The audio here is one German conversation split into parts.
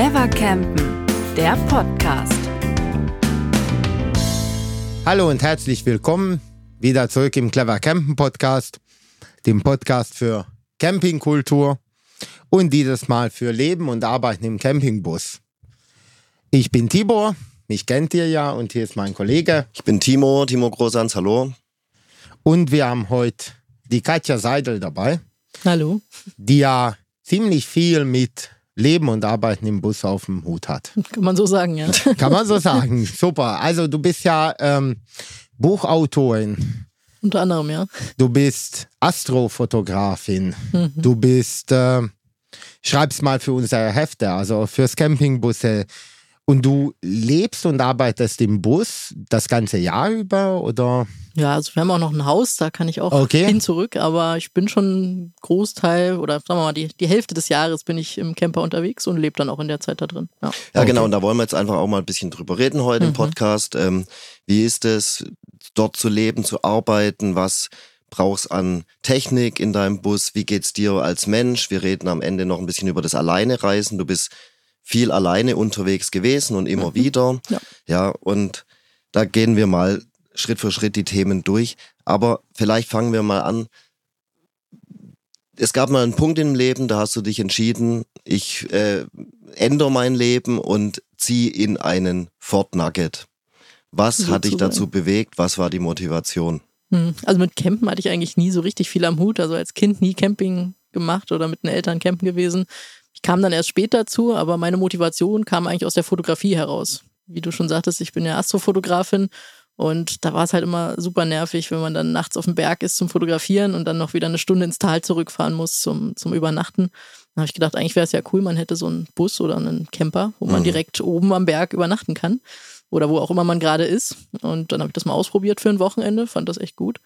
Clever Campen, der Podcast. Hallo und herzlich willkommen wieder zurück im Clever Campen Podcast, dem Podcast für Campingkultur und dieses Mal für Leben und Arbeiten im Campingbus. Ich bin Tibor, mich kennt ihr ja und hier ist mein Kollege. Ich bin Timo, Timo Großans, hallo. Und wir haben heute die Katja Seidel dabei, Hallo. die ja ziemlich viel mit Leben und Arbeiten im Bus auf dem Hut hat. Kann man so sagen, ja. Kann man so sagen. Super. Also du bist ja ähm, Buchautorin, Unter anderem, ja. du bist Astrofotografin, Mhm. du bist, äh, schreibst mal für unsere Hefte, also fürs Campingbusse. Und du lebst und arbeitest im Bus das ganze Jahr über oder? Ja, also wir haben auch noch ein Haus, da kann ich auch Okay. hin zurück, aber ich bin schon Großteil oder sagen wir mal, die, die Hälfte des Jahres bin ich im Camper unterwegs und lebe dann auch in der Zeit da drin. Ja. Ja, genau, und da wollen wir jetzt einfach auch mal ein bisschen drüber reden heute im Podcast. Ähm, wie ist es, dort zu leben, zu arbeiten? Was brauchst an Technik in deinem Bus? Wie geht's dir als Mensch? Wir reden am Ende noch ein bisschen über das Alleinereisen. Du bist viel alleine unterwegs gewesen und immer wieder. Ja. ja, und da gehen wir mal Schritt für Schritt die Themen durch. Aber vielleicht fangen wir mal an. Es gab mal einen Punkt im Leben, da hast du dich entschieden, ich äh, ändere mein Leben und ziehe in einen Ford Nugget. Was hat dich dazu bewegt? Was war die Motivation? Hm. Also mit Campen hatte ich eigentlich nie so richtig viel am Hut. Also als Kind nie Camping gemacht oder mit den Eltern campen gewesen. Ich kam dann erst später zu, aber meine Motivation kam eigentlich aus der Fotografie heraus. Wie du schon sagtest, ich bin ja Astrofotografin und da war es halt immer super nervig, wenn man dann nachts auf dem Berg ist zum Fotografieren und dann noch wieder eine Stunde ins Tal zurückfahren muss zum, zum Übernachten. Dann habe ich gedacht, eigentlich wäre es ja cool, man hätte so einen Bus oder einen Camper, wo man Mhm. direkt oben am Berg übernachten kann oder wo auch immer man gerade ist. Und dann habe ich das mal ausprobiert für ein Wochenende, fand das echt gut.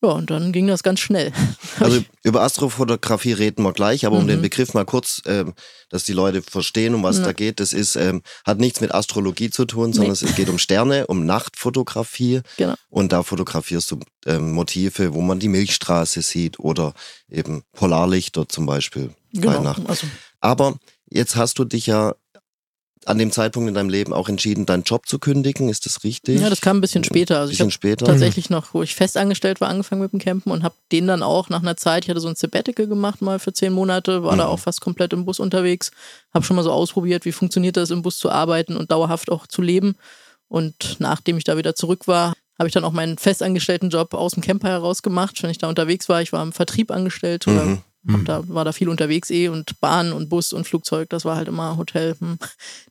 Ja, und dann ging das ganz schnell. Also über Astrofotografie reden wir gleich, aber um Mhm. den Begriff mal kurz, ähm, dass die Leute verstehen, um was Ja. da geht, das ist, ähm, hat nichts mit Astrologie zu tun, sondern Nee. es geht um Sterne, um Nachtfotografie. Genau. Und da fotografierst du ähm, Motive, wo man die Milchstraße sieht oder eben Polarlichter zum Beispiel bei Genau. Nacht. Also, Aber jetzt hast du dich ja an dem Zeitpunkt in deinem Leben auch entschieden, deinen Job zu kündigen. Ist das richtig? ja, das kam ein bisschen später. Also ich bisschen habe später. tatsächlich noch, wo ich festangestellt war, angefangen mit dem Campen und habe den dann auch nach einer Zeit, ich hatte so ein Sabbatical gemacht mal für zehn Monate, war da Mhm. auch fast komplett im Bus unterwegs, habe schon mal so ausprobiert, wie funktioniert das im Bus zu arbeiten und dauerhaft auch zu leben. Und nachdem ich da wieder zurück war, habe ich dann auch meinen festangestellten Job aus dem Camper heraus gemacht, wenn ich da unterwegs war. Ich war im Vertrieb angestellt oder Mhm. Hab da, war da viel unterwegs eh und Bahn und Bus und Flugzeug, das war halt immer Hotel. Hm.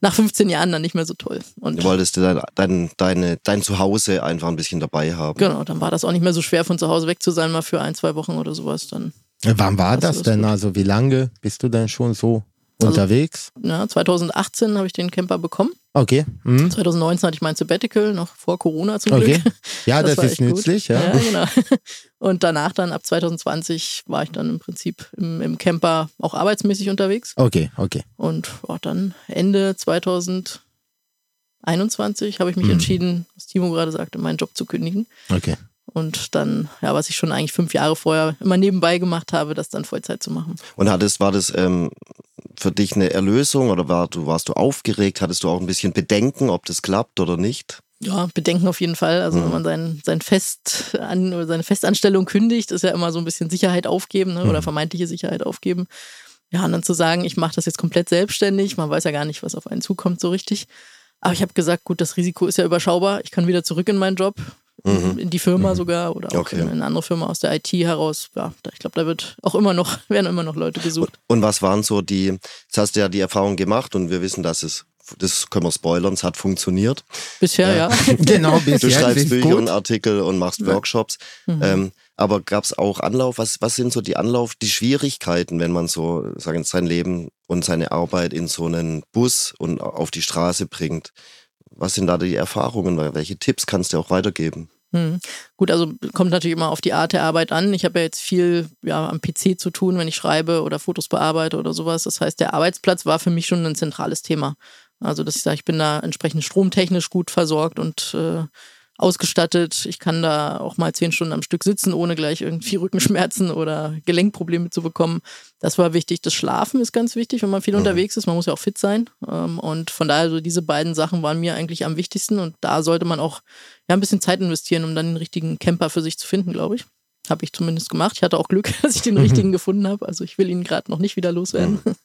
Nach 15 Jahren dann nicht mehr so toll. Und Du wolltest dein, dein, deine, dein Zuhause einfach ein bisschen dabei haben. Genau, dann war das auch nicht mehr so schwer, von zu Hause weg zu sein, mal für ein, zwei Wochen oder sowas. Dann, Wann war Das das denn? gut. Also wie lange bist du denn schon so unterwegs? ja, 2018 habe ich den Camper bekommen. Okay. Mhm. 2019 hatte ich mein Sabbatical, noch vor Corona zum Okay. Glück. Ja, das, war ist gut. nützlich, ja. ja. genau. Und danach dann, ab 2020, war ich dann im Prinzip im, im Camper auch arbeitsmäßig unterwegs. Okay, okay. Und ja, dann Ende 2021 habe ich mich Mhm. entschieden, was Timo gerade sagte, meinen Job zu kündigen. Okay. Und dann, ja, was ich schon eigentlich fünf Jahre vorher immer nebenbei gemacht habe, das dann Vollzeit zu machen. Und hattest, war das ähm, für dich eine Erlösung oder war, du, warst du aufgeregt? Hattest du auch ein bisschen Bedenken, ob das klappt oder nicht? Ja, Bedenken auf jeden Fall. Also Mhm. wenn man sein, sein Fest an, oder seine Festanstellung kündigt, ist ja immer so ein bisschen Sicherheit aufgeben ne? oder Mhm. vermeintliche Sicherheit aufgeben. Ja, und dann zu sagen, ich mache das jetzt komplett selbstständig, man weiß ja gar nicht, was auf einen zukommt so richtig. Aber ich habe gesagt, gut, das Risiko ist ja überschaubar. Ich kann wieder zurück in meinen Job, Mhm. in die Firma sogar oder auch Okay. in eine andere Firma aus der IT heraus. Ja, ich glaube, da wird auch immer noch, werden immer noch Leute gesucht. Und was waren so die, jetzt hast du ja die Erfahrung gemacht und wir wissen, dass es, das können wir spoilern, es hat funktioniert. Bisher, ja. Genau, bis Du schreibst Bücher gut. und Artikel und machst Workshops. Mhm. Ähm, aber gab es auch Anlauf? Was, was sind so die Anlauf, die Schwierigkeiten, wenn man so sagen, sein Leben und seine Arbeit in so einen Bus und auf die Straße bringt? Was sind da die Erfahrungen? Welche Tipps kannst du auch weitergeben? Hm. Gut, also kommt natürlich immer auf die Art der Arbeit an. Ich habe ja jetzt viel ja, am PC zu tun, wenn ich schreibe oder Fotos bearbeite oder sowas. Das heißt, der Arbeitsplatz war für mich schon ein zentrales Thema. Also, dass ich sage, ich bin da entsprechend stromtechnisch gut versorgt und äh, ausgestattet. Ich kann da auch mal zehn Stunden am Stück sitzen, ohne gleich irgendwie Rückenschmerzen oder Gelenkprobleme zu bekommen. Das war wichtig. Das Schlafen ist ganz wichtig, wenn man viel mhm. unterwegs ist. Man muss ja auch fit sein. Ähm, und von daher, so diese beiden Sachen waren mir eigentlich am wichtigsten. Und da sollte man auch ja, ein bisschen Zeit investieren, um dann den richtigen Camper für sich zu finden, glaube ich. Habe ich zumindest gemacht. Ich hatte auch Glück, dass ich den mhm. richtigen gefunden habe. Also ich will ihn gerade noch nicht wieder loswerden. Mhm.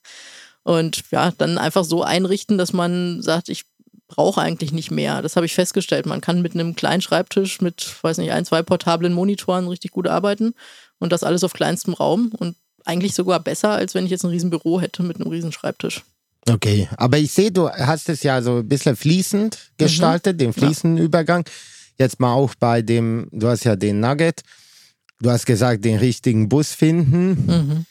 Und ja, dann einfach so einrichten, dass man sagt, ich brauche eigentlich nicht mehr. Das habe ich festgestellt. Man kann mit einem kleinen Schreibtisch mit, weiß nicht, ein, zwei portablen Monitoren richtig gut arbeiten und das alles auf kleinstem Raum und eigentlich sogar besser, als wenn ich jetzt ein riesen Büro hätte mit einem riesen Schreibtisch. Okay, aber ich sehe, du hast es ja so ein bisschen fließend gestaltet, mhm. den fließenden ja. Übergang. Jetzt mal auch bei dem, du hast ja den Nugget, du hast gesagt, den richtigen Bus finden. Mhm.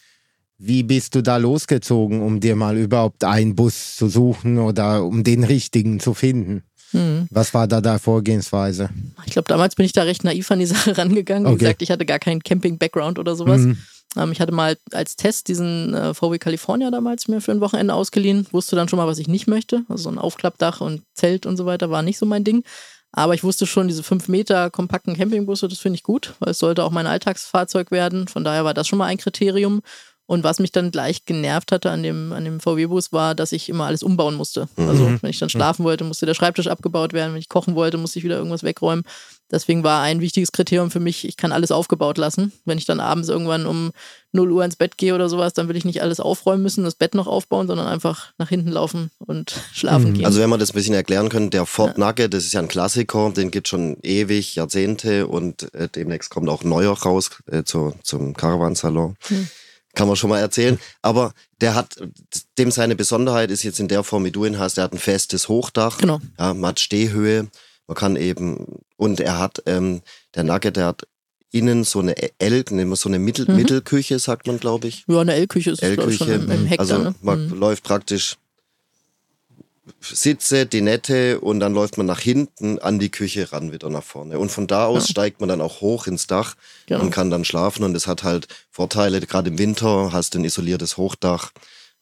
Wie bist du da losgezogen, um dir mal überhaupt einen Bus zu suchen oder um den richtigen zu finden? Mhm. Was war da deine Vorgehensweise? Ich glaube, damals bin ich da recht naiv an die Sache rangegangen. Wie okay. gesagt, ich hatte gar keinen Camping-Background oder sowas. Mhm. Ähm, ich hatte mal als Test diesen äh, VW California damals mir für ein Wochenende ausgeliehen. Wusste dann schon mal, was ich nicht möchte. Also so ein Aufklappdach und Zelt und so weiter war nicht so mein Ding. Aber ich wusste schon, diese 5 Meter kompakten Campingbusse, das finde ich gut, weil es sollte auch mein Alltagsfahrzeug werden. Von daher war das schon mal ein Kriterium. Und was mich dann gleich genervt hatte an dem, an dem VW-Bus war, dass ich immer alles umbauen musste. Also mhm. wenn ich dann schlafen wollte, musste der Schreibtisch abgebaut werden. Wenn ich kochen wollte, musste ich wieder irgendwas wegräumen. Deswegen war ein wichtiges Kriterium für mich, ich kann alles aufgebaut lassen. Wenn ich dann abends irgendwann um 0 Uhr ins Bett gehe oder sowas, dann will ich nicht alles aufräumen müssen, das Bett noch aufbauen, sondern einfach nach hinten laufen und schlafen mhm. gehen. Also wenn wir das ein bisschen erklären können, der Ford ja. Nugget, das ist ja ein Klassiker, den gibt es schon ewig, Jahrzehnte und äh, demnächst kommt auch ein neuer raus äh, zu, zum Caravansalon. Mhm kann man schon mal erzählen. Aber der hat, dem seine Besonderheit ist jetzt in der Form, wie du ihn hast, er hat ein festes Hochdach. Genau. Ja, man hat Stehhöhe. Man kann eben, und er hat, ähm, der Nugget, der hat innen so eine L, so eine Mittel, mhm. Mittelküche, sagt man, glaube ich. Ja, eine L-Küche ist L-Küche. schon im, im Heck. Also ne? man mhm. läuft praktisch Sitze, die Nette und dann läuft man nach hinten an die Küche ran wieder nach vorne. Und von da aus ja. steigt man dann auch hoch ins Dach genau. und kann dann schlafen. Und es hat halt Vorteile, gerade im Winter hast du ein isoliertes Hochdach,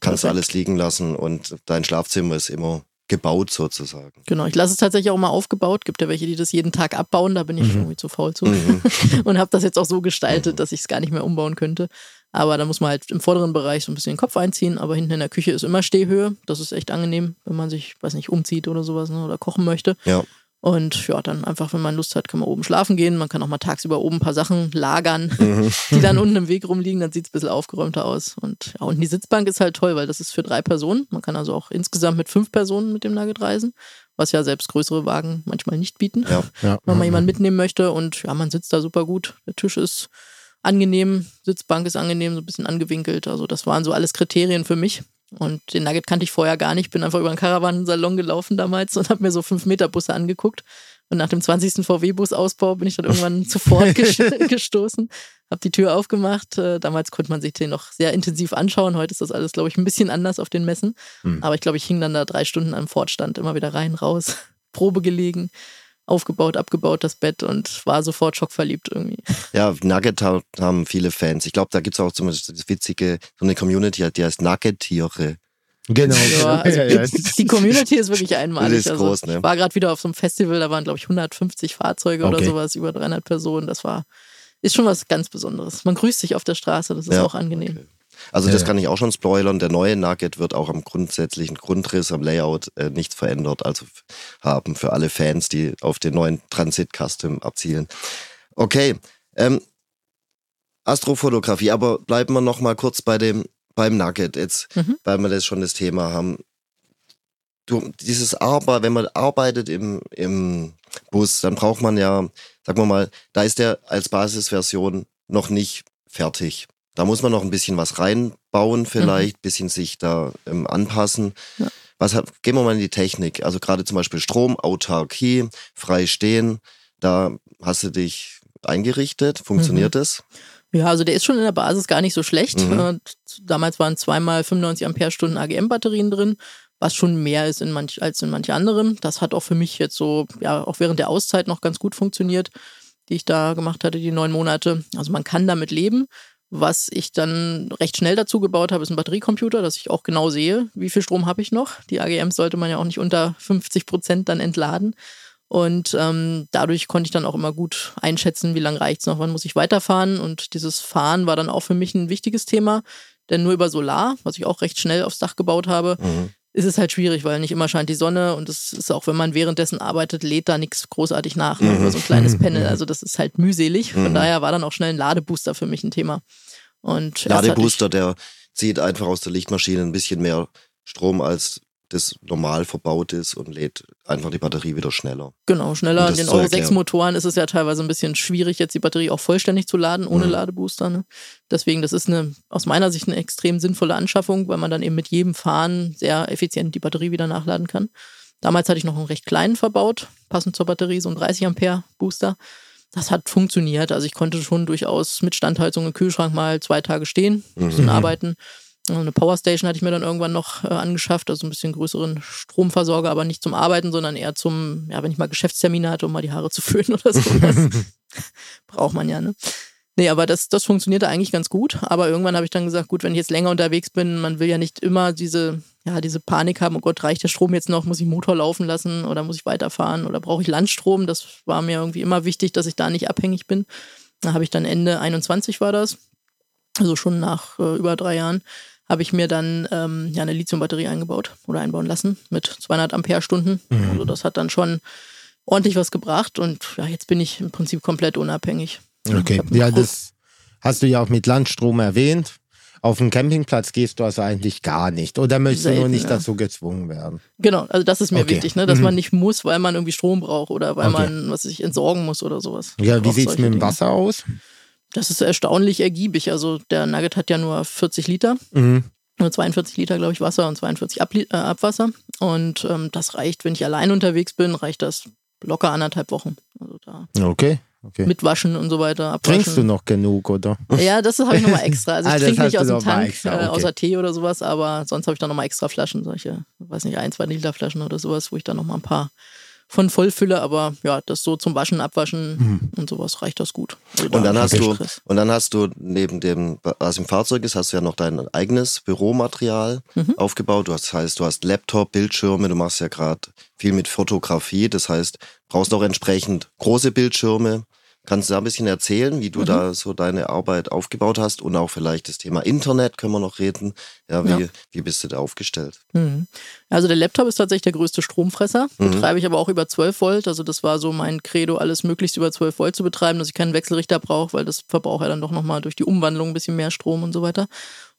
kannst Perfekt. alles liegen lassen und dein Schlafzimmer ist immer gebaut sozusagen. Genau, ich lasse es tatsächlich auch mal aufgebaut. Gibt ja welche, die das jeden Tag abbauen, da bin ich mhm. irgendwie zu faul zu. Mhm. und habe das jetzt auch so gestaltet, mhm. dass ich es gar nicht mehr umbauen könnte. Aber da muss man halt im vorderen Bereich so ein bisschen den Kopf einziehen. Aber hinten in der Küche ist immer Stehhöhe. Das ist echt angenehm, wenn man sich, weiß nicht, umzieht oder sowas ne, oder kochen möchte. Ja. Und ja, dann einfach, wenn man Lust hat, kann man oben schlafen gehen. Man kann auch mal tagsüber oben ein paar Sachen lagern, mhm. die dann unten im Weg rumliegen. Dann sieht es ein bisschen aufgeräumter aus. Und ja, und die Sitzbank ist halt toll, weil das ist für drei Personen. Man kann also auch insgesamt mit fünf Personen mit dem Nugget reisen, was ja selbst größere Wagen manchmal nicht bieten, ja, ja. wenn man jemanden mitnehmen möchte. Und ja, man sitzt da super gut. Der Tisch ist angenehm, Sitzbank ist angenehm, so ein bisschen angewinkelt. Also das waren so alles Kriterien für mich. Und den Nugget kannte ich vorher gar nicht. Bin einfach über einen Karawanensalon gelaufen damals und habe mir so 5-Meter-Busse angeguckt. Und nach dem 20. VW-Bus-Ausbau bin ich dann irgendwann sofort gestoßen, habe die Tür aufgemacht. Äh, damals konnte man sich den noch sehr intensiv anschauen. Heute ist das alles, glaube ich, ein bisschen anders auf den Messen. Mhm. Aber ich glaube, ich hing dann da drei Stunden am Fortstand, immer wieder rein, raus, Probe gelegen aufgebaut, abgebaut, das Bett und war sofort schockverliebt irgendwie. Ja, Nugget haben viele Fans. Ich glaube, da gibt es auch zum Beispiel das witzige, so eine Community, die heißt Nugget-Tiere. Genau. Ja, also die Community ist wirklich einmalig. Das ist also groß, ne? Ich war gerade wieder auf so einem Festival, da waren, glaube ich, 150 Fahrzeuge okay. oder sowas, über 300 Personen. Das war, ist schon was ganz Besonderes. Man grüßt sich auf der Straße, das ist ja. auch angenehm. Okay. Also das kann ich auch schon spoilern. Der neue Nugget wird auch am grundsätzlichen Grundriss, am Layout äh, nichts verändert. Also haben für alle Fans, die auf den neuen Transit Custom abzielen. Okay, ähm, Astrofotografie, aber bleiben wir noch mal kurz bei dem beim Nugget jetzt, mhm. weil wir das schon das Thema haben. Du, dieses Arbeit, wenn man arbeitet im, im Bus, dann braucht man ja, sagen wir mal, da ist der als Basisversion noch nicht fertig. Da muss man noch ein bisschen was reinbauen, vielleicht, mhm. bisschen sich da ähm, anpassen. Ja. Was hat, gehen wir mal in die Technik. Also gerade zum Beispiel Strom, Autarkie, frei stehen. Da hast du dich eingerichtet. Funktioniert mhm. das? Ja, also der ist schon in der Basis gar nicht so schlecht. Mhm. Damals waren zweimal 95 Ampere-Stunden AGM-Batterien drin, was schon mehr ist in manch, als in manch anderem. Das hat auch für mich jetzt so, ja, auch während der Auszeit noch ganz gut funktioniert, die ich da gemacht hatte, die neun Monate. Also man kann damit leben. Was ich dann recht schnell dazu gebaut habe, ist ein Batteriecomputer, dass ich auch genau sehe, wie viel Strom habe ich noch. Die AGMs sollte man ja auch nicht unter 50 Prozent dann entladen. Und ähm, dadurch konnte ich dann auch immer gut einschätzen, wie lange reicht's noch, wann muss ich weiterfahren. Und dieses Fahren war dann auch für mich ein wichtiges Thema. Denn nur über Solar, was ich auch recht schnell aufs Dach gebaut habe, Mhm. Ist es halt schwierig, weil nicht immer scheint die Sonne und es ist auch, wenn man währenddessen arbeitet, lädt da nichts großartig nach, ne? Mhm. über so ein kleines Panel. Also das ist halt mühselig. Von Mhm. daher war dann auch schnell ein Ladebooster für mich ein Thema. Und Ladebooster, der zieht einfach aus der Lichtmaschine ein bisschen mehr Strom, als das normal verbaut ist und lädt einfach die Batterie wieder schneller. Genau, schneller. In den Euro 6 erklären. Motoren ist es ja teilweise ein bisschen schwierig, jetzt die Batterie auch vollständig zu laden, ohne Mhm. Ladebooster. Ne? Deswegen, das ist eine, aus meiner Sicht eine extrem sinnvolle Anschaffung, weil man dann eben mit jedem Fahren sehr effizient die Batterie wieder nachladen kann. Damals hatte ich noch einen recht kleinen verbaut, passend zur Batterie, so ein 30 Ampere Booster. Das hat funktioniert. Also ich konnte schon durchaus mit Standheizung im Kühlschrank mal zwei Tage stehen, ein bisschen Mhm. arbeiten. Eine Powerstation hatte ich mir dann irgendwann noch äh, angeschafft, also ein bisschen größeren Stromversorger, aber nicht zum Arbeiten, sondern eher zum, ja, wenn ich mal Geschäftstermine hatte, um mal die Haare zu föhnen oder sowas. Braucht man ja, ne? Nee, aber das, das funktionierte eigentlich ganz gut. Aber irgendwann habe ich dann gesagt, gut, wenn ich jetzt länger unterwegs bin, man will ja nicht immer diese, ja, diese Panik haben, oh Gott, reicht der Strom jetzt noch, muss ich Motor laufen lassen oder muss ich weiterfahren oder brauche ich Landstrom? Das war mir irgendwie immer wichtig, dass ich da nicht abhängig bin. Da habe ich dann Ende 21 war das, also schon nach äh, über drei Jahren, habe ich mir dann ähm, ja eine Lithiumbatterie eingebaut oder einbauen lassen mit 200 Ampere-Stunden. Mhm. Also das hat dann schon ordentlich was gebracht und ja, jetzt bin ich im Prinzip komplett unabhängig. Okay, ja, das hast du ja auch mit Landstrom erwähnt. Auf dem Campingplatz gehst du also eigentlich gar nicht. Oder möchtest du nur Selten, nicht ja. dazu gezwungen werden? Genau, also das ist mir Okay. wichtig, ne? dass Mhm. man nicht muss, weil man irgendwie Strom braucht oder weil Okay. man was sich entsorgen muss oder sowas. Ja, wie sieht's solche mit dem Dinge. Wasser aus? Das ist erstaunlich ergiebig. Also der Nugget hat ja nur 40 Liter, Mhm. nur 42 Liter, glaube ich, Wasser und 42 Abli äh, Abwasser. Und ähm, das reicht, wenn ich allein unterwegs bin, reicht das locker anderthalb Wochen. Also da Okay, okay. mit Waschen und so weiter. Abwaschen. Trinkst du noch genug, oder? Ja, das habe ich nochmal extra. Also ich Ah, trinke nicht aus dem Tank, extra, äh, okay. außer Tee oder sowas, aber sonst habe ich dann nochmal extra Flaschen, solche, weiß nicht, ein, zwei Liter Flaschen oder sowas, wo ich dann nochmal ein paar von vollfülle, aber ja, das so zum Waschen, Abwaschen und sowas reicht das gut. Also da Und dann hast du, Stress. und dann hast du neben dem, was im Fahrzeug ist, hast du ja noch dein eigenes Büromaterial Mhm. aufgebaut. Du hast, das heißt, du hast Laptop, Bildschirme, du machst ja gerade viel mit Fotografie. Das heißt, brauchst auch entsprechend große Bildschirme. Kannst du da ein bisschen erzählen, wie du Mhm. da so deine Arbeit aufgebaut hast und auch vielleicht das Thema Internet können wir noch reden. Ja, wie, Ja. wie bist du da aufgestellt? Mhm. Also der Laptop ist tatsächlich der größte Stromfresser. Mhm. Betreibe ich aber auch über 12 Volt. Also das war so mein Credo, alles möglichst über 12 Volt zu betreiben, dass ich keinen Wechselrichter brauche, weil das verbraucht ja dann doch nochmal durch die Umwandlung ein bisschen mehr Strom und so weiter.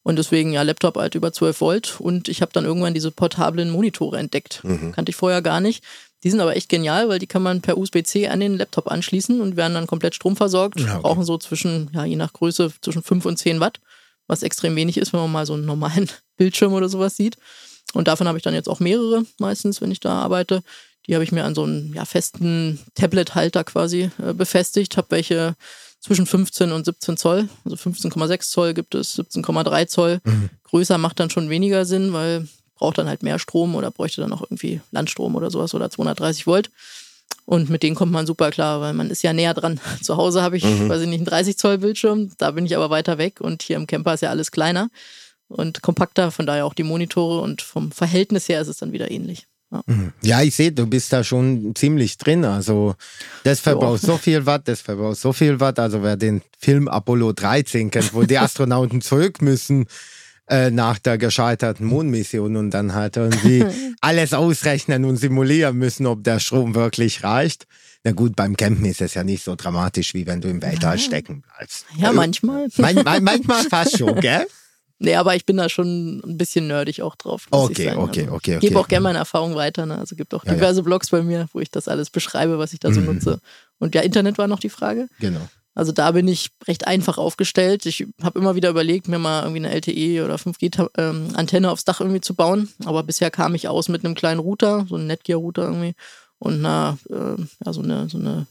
Und deswegen ja Laptop halt über 12 Volt. Und ich habe dann irgendwann diese portablen Monitore entdeckt. Mhm. Kannte ich vorher gar nicht. Die sind aber echt genial, weil die kann man per USB-C an den Laptop anschließen und werden dann komplett stromversorgt. Ja, okay. Brauchen so zwischen, ja, je nach Größe, zwischen 5 und 10 Watt, was extrem wenig ist, wenn man mal so einen normalen Bildschirm oder sowas sieht. Und davon habe ich dann jetzt auch mehrere meistens, wenn ich da arbeite. Die habe ich mir an so einen ja, festen Tablet-Halter quasi äh, befestigt. Habe welche zwischen 15 und 17 Zoll. Also 15,6 Zoll gibt es, 17,3 Zoll. Größer macht dann schon weniger Sinn, weil braucht dann halt mehr Strom oder bräuchte dann auch irgendwie Landstrom oder sowas oder 230 Volt. Und mit denen kommt man super klar, weil man ist ja näher dran. Zu Hause habe ich, weiß ich nicht, einen 30 Zoll Bildschirm, da bin ich aber weiter weg und hier im Camper ist ja alles kleiner und kompakter, von daher auch die Monitore und vom Verhältnis her ist es dann wieder ähnlich. Ja. Ja, ich sehe, du bist da schon ziemlich drin. Also, das verbraucht so viel Watt, das verbraucht so viel Watt. Also, wer den Film Apollo 13 kennt, wo die Astronauten zurück müssen äh, nach der gescheiterten Mondmission und dann halt irgendwie alles ausrechnen und simulieren müssen, ob der Strom wirklich reicht. Na gut, beim Campen ist es ja nicht so dramatisch, wie wenn du im Weltall stecken bleibst. Ja, manchmal. Man, man, manchmal fast schon, gell? Nee, aber ich bin da schon ein bisschen nerdig auch drauf. Okay, okay, also, okay, Ich gebe okay. auch gerne meine Erfahrungen weiter. Ne? Also gibt auch Ja, ja. diverse Blogs bei mir, wo ich das alles beschreibe, was ich da so Mhm. nutze. Und ja, Internet war noch die Frage. Genau. Also da bin ich recht einfach aufgestellt. Ich habe immer wieder überlegt, mir mal irgendwie eine LTE oder 5G-Antenne ähm, aufs Dach irgendwie zu bauen. Aber bisher kam ich aus mit einem kleinen Router, so einem Netgear-Router irgendwie und einer, äh, ja, so eine, so eine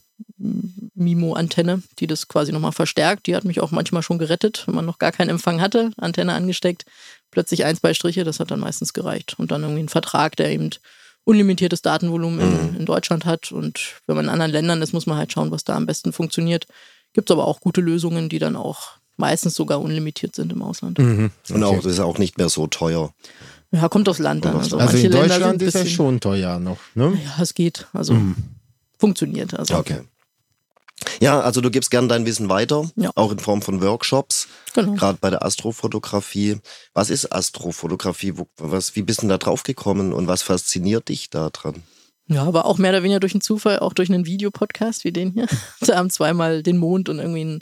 Mimo-Antenne, die das quasi nochmal verstärkt. Die hat mich auch manchmal schon gerettet, wenn man noch gar keinen Empfang hatte, Antenne angesteckt, plötzlich ein, zwei Striche, das hat dann meistens gereicht. Und dann irgendwie ein Vertrag, der eben unlimitiertes Datenvolumen in, in Deutschland hat. Und wenn man in anderen Ländern ist, muss man halt schauen, was da am besten funktioniert. Gibt es aber auch gute Lösungen, die dann auch meistens sogar unlimitiert sind im Ausland. Mhm. Und auch, das ist auch nicht mehr so teuer. Ja, kommt aufs Land dann. Also, Also manche in Länder Deutschland sind ist es bisschen- schon teuer noch, ne? Ja, es geht. Also Mhm. funktioniert. Also Okay. Ja, also du gibst gern dein Wissen weiter, Ja. auch in Form von Workshops, genau. gerade bei der Astrofotografie. Was ist Astrofotografie? Wo, was, wie bist du denn da drauf gekommen und was fasziniert dich da dran? Ja, aber auch mehr oder weniger durch einen Zufall, auch durch einen Videopodcast wie den hier. Da haben zweimal den Mond und irgendwie ein,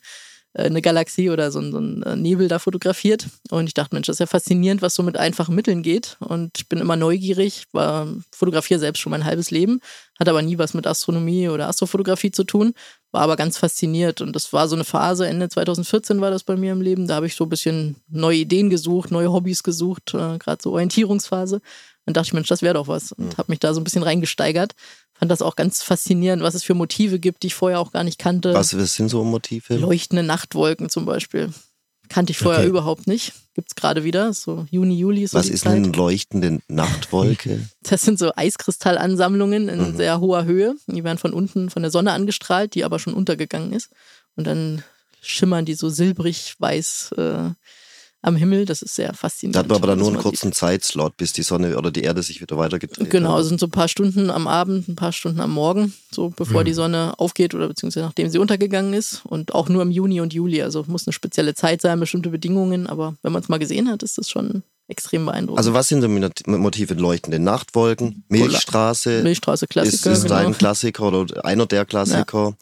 äh, eine Galaxie oder so, ein- so ein äh, Nebel da fotografiert. Und ich dachte, Mensch, das ist ja faszinierend, was so mit einfachen Mitteln geht. Und ich bin immer neugierig, war fotografiere selbst schon mein halbes Leben, hat aber nie was mit Astronomie oder Astrofotografie zu tun, war aber ganz fasziniert. Und das war so eine Phase, Ende 2014 war das bei mir im Leben. Da habe ich so ein bisschen neue Ideen gesucht, neue Hobbys gesucht, äh, gerade so Orientierungsphase. Dann dachte ich, Mensch, das wäre doch was. Und habe mich da so ein bisschen reingesteigert. Fand das auch ganz faszinierend, was es für Motive gibt, die ich vorher auch gar nicht kannte. Was, sind so Motive? Leuchtende Nachtwolken zum Beispiel. Kannte ich vorher Okay. überhaupt nicht. Gibt's gerade wieder. So Juni, Juli ist so Was ist Zeit. eine leuchtende Nachtwolke? Das sind so Eiskristallansammlungen in Mhm. sehr hoher Höhe. Die werden von unten von der Sonne angestrahlt, die aber schon untergegangen ist. Und dann schimmern die so silbrig weiß äh, am Himmel. Das ist sehr faszinierend. Da hat man aber dann nur einen kurzen Zeitslot, bis die Sonne oder die Erde sich wieder weitergedreht. Genau, hat. es sind so ein paar Stunden am Abend, ein paar Stunden am Morgen, so bevor Mhm. die Sonne aufgeht oder beziehungsweise nachdem sie untergegangen ist. Und auch nur im Juni und Juli. Also muss eine spezielle Zeit sein, bestimmte Bedingungen. Aber wenn man es mal gesehen hat, ist das schon extrem beeindruckend. Also was sind so Motive? Leuchtende Nachtwolken, Milchstraße, Milchstraße, ist, Klassiker. ist genau. ein Klassiker oder einer der Klassiker.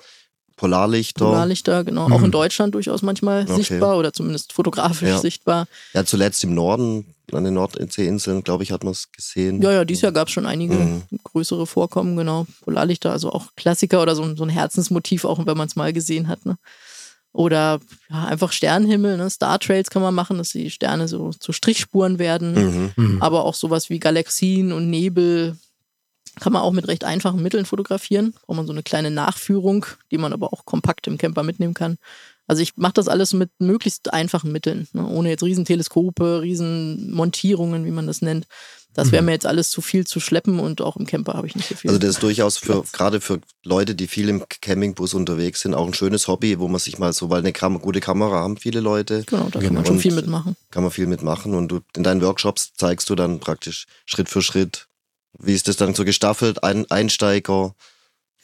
Polarlichter. Polarlichter, genau. Auch in Deutschland durchaus manchmal Okay. sichtbar oder zumindest fotografisch Ja. sichtbar. Ja, zuletzt im Norden, an den Nordseeinseln, glaube ich, hat man es gesehen. Ja, ja, dieses Jahr gab es schon einige Mhm. größere Vorkommen, genau. Polarlichter, also auch Klassiker oder so, ein- so ein Herzensmotiv, auch wenn man es mal gesehen hat. Ne? Oder ja, einfach Sternenhimmel, ne? Star Trails kann man machen, dass die Sterne so zu Strichspuren werden. Mhm. Aber auch sowas wie Galaxien und Nebel kann man auch mit recht einfachen Mitteln fotografieren. Braucht man so eine kleine Nachführung, die man aber auch kompakt im Camper mitnehmen kann. Also ich mache das alles mit möglichst einfachen Mitteln, ne? ohne jetzt riesen Teleskope, riesen Montierungen, wie man das nennt. Das wäre mir jetzt alles zu viel zu schleppen und auch im Camper habe ich nicht so viel. Also das ist durchaus für gerade für Leute, die viel im Campingbus unterwegs sind, auch ein schönes Hobby, wo man sich mal so, weil eine Kam gute Kamera haben viele Leute, genau, da kann man schon viel mitmachen. kann man viel mitmachen und du in deinen Workshops zeigst du dann praktisch Schritt für Schritt, wie ist das dann so gestaffelt, ein, Einsteiger,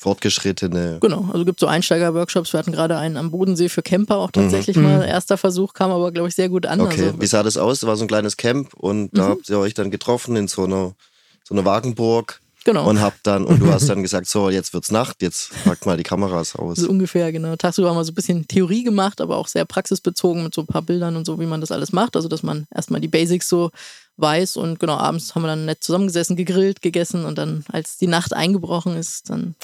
Fortgeschrittene. Genau, also gibt so Einsteiger-Workshops. Wir hatten gerade einen am Bodensee für Camper auch tatsächlich Mhm. mal. Erster Versuch kam aber, glaube ich, sehr gut an. Okay, Also, wie sah das aus? Das war so ein kleines Camp und da Mhm. habt ihr euch dann getroffen in so einer, so einer Wagenburg genau. und habt dann, und du hast dann gesagt, so, jetzt wird's Nacht, jetzt packt mal die Kameras aus. So ungefähr, genau. Tagsüber haben wir so ein bisschen Theorie gemacht, aber auch sehr praxisbezogen mit so ein paar Bildern und so, wie man das alles macht. Also, dass man erstmal die Basics so weiß und genau, abends haben wir dann nett zusammengesessen, gegrillt, gegessen und dann, als die Nacht eingebrochen ist, dann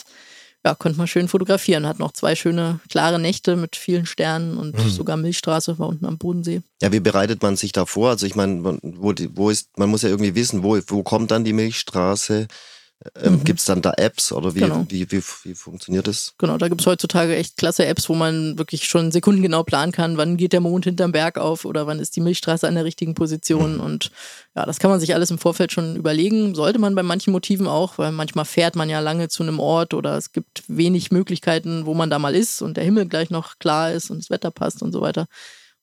ja, konnte man schön fotografieren. Hatten auch zwei schöne, klare Nächte mit vielen Sternen und sogar Milchstraße war unten am Bodensee. Ja, wie bereitet man sich da vor? Also ich meine, man- wo, wo ist, man muss ja irgendwie wissen, wo, wo kommt dann die Milchstraße? Ähm, Mhm. Gibt es dann da Apps oder wie, Genau. wie, wie, wie funktioniert das? Genau, da gibt es heutzutage echt klasse Apps, wo man wirklich schon sekundengenau planen kann, wann geht der Mond hinterm Berg auf oder wann ist die Milchstraße an der richtigen Position. Und ja, das kann man sich alles im Vorfeld schon überlegen. Sollte man bei manchen Motiven auch, weil manchmal fährt man ja lange zu einem Ort oder es gibt wenig Möglichkeiten, wo man da mal ist und der Himmel gleich noch klar ist und das Wetter passt und so weiter.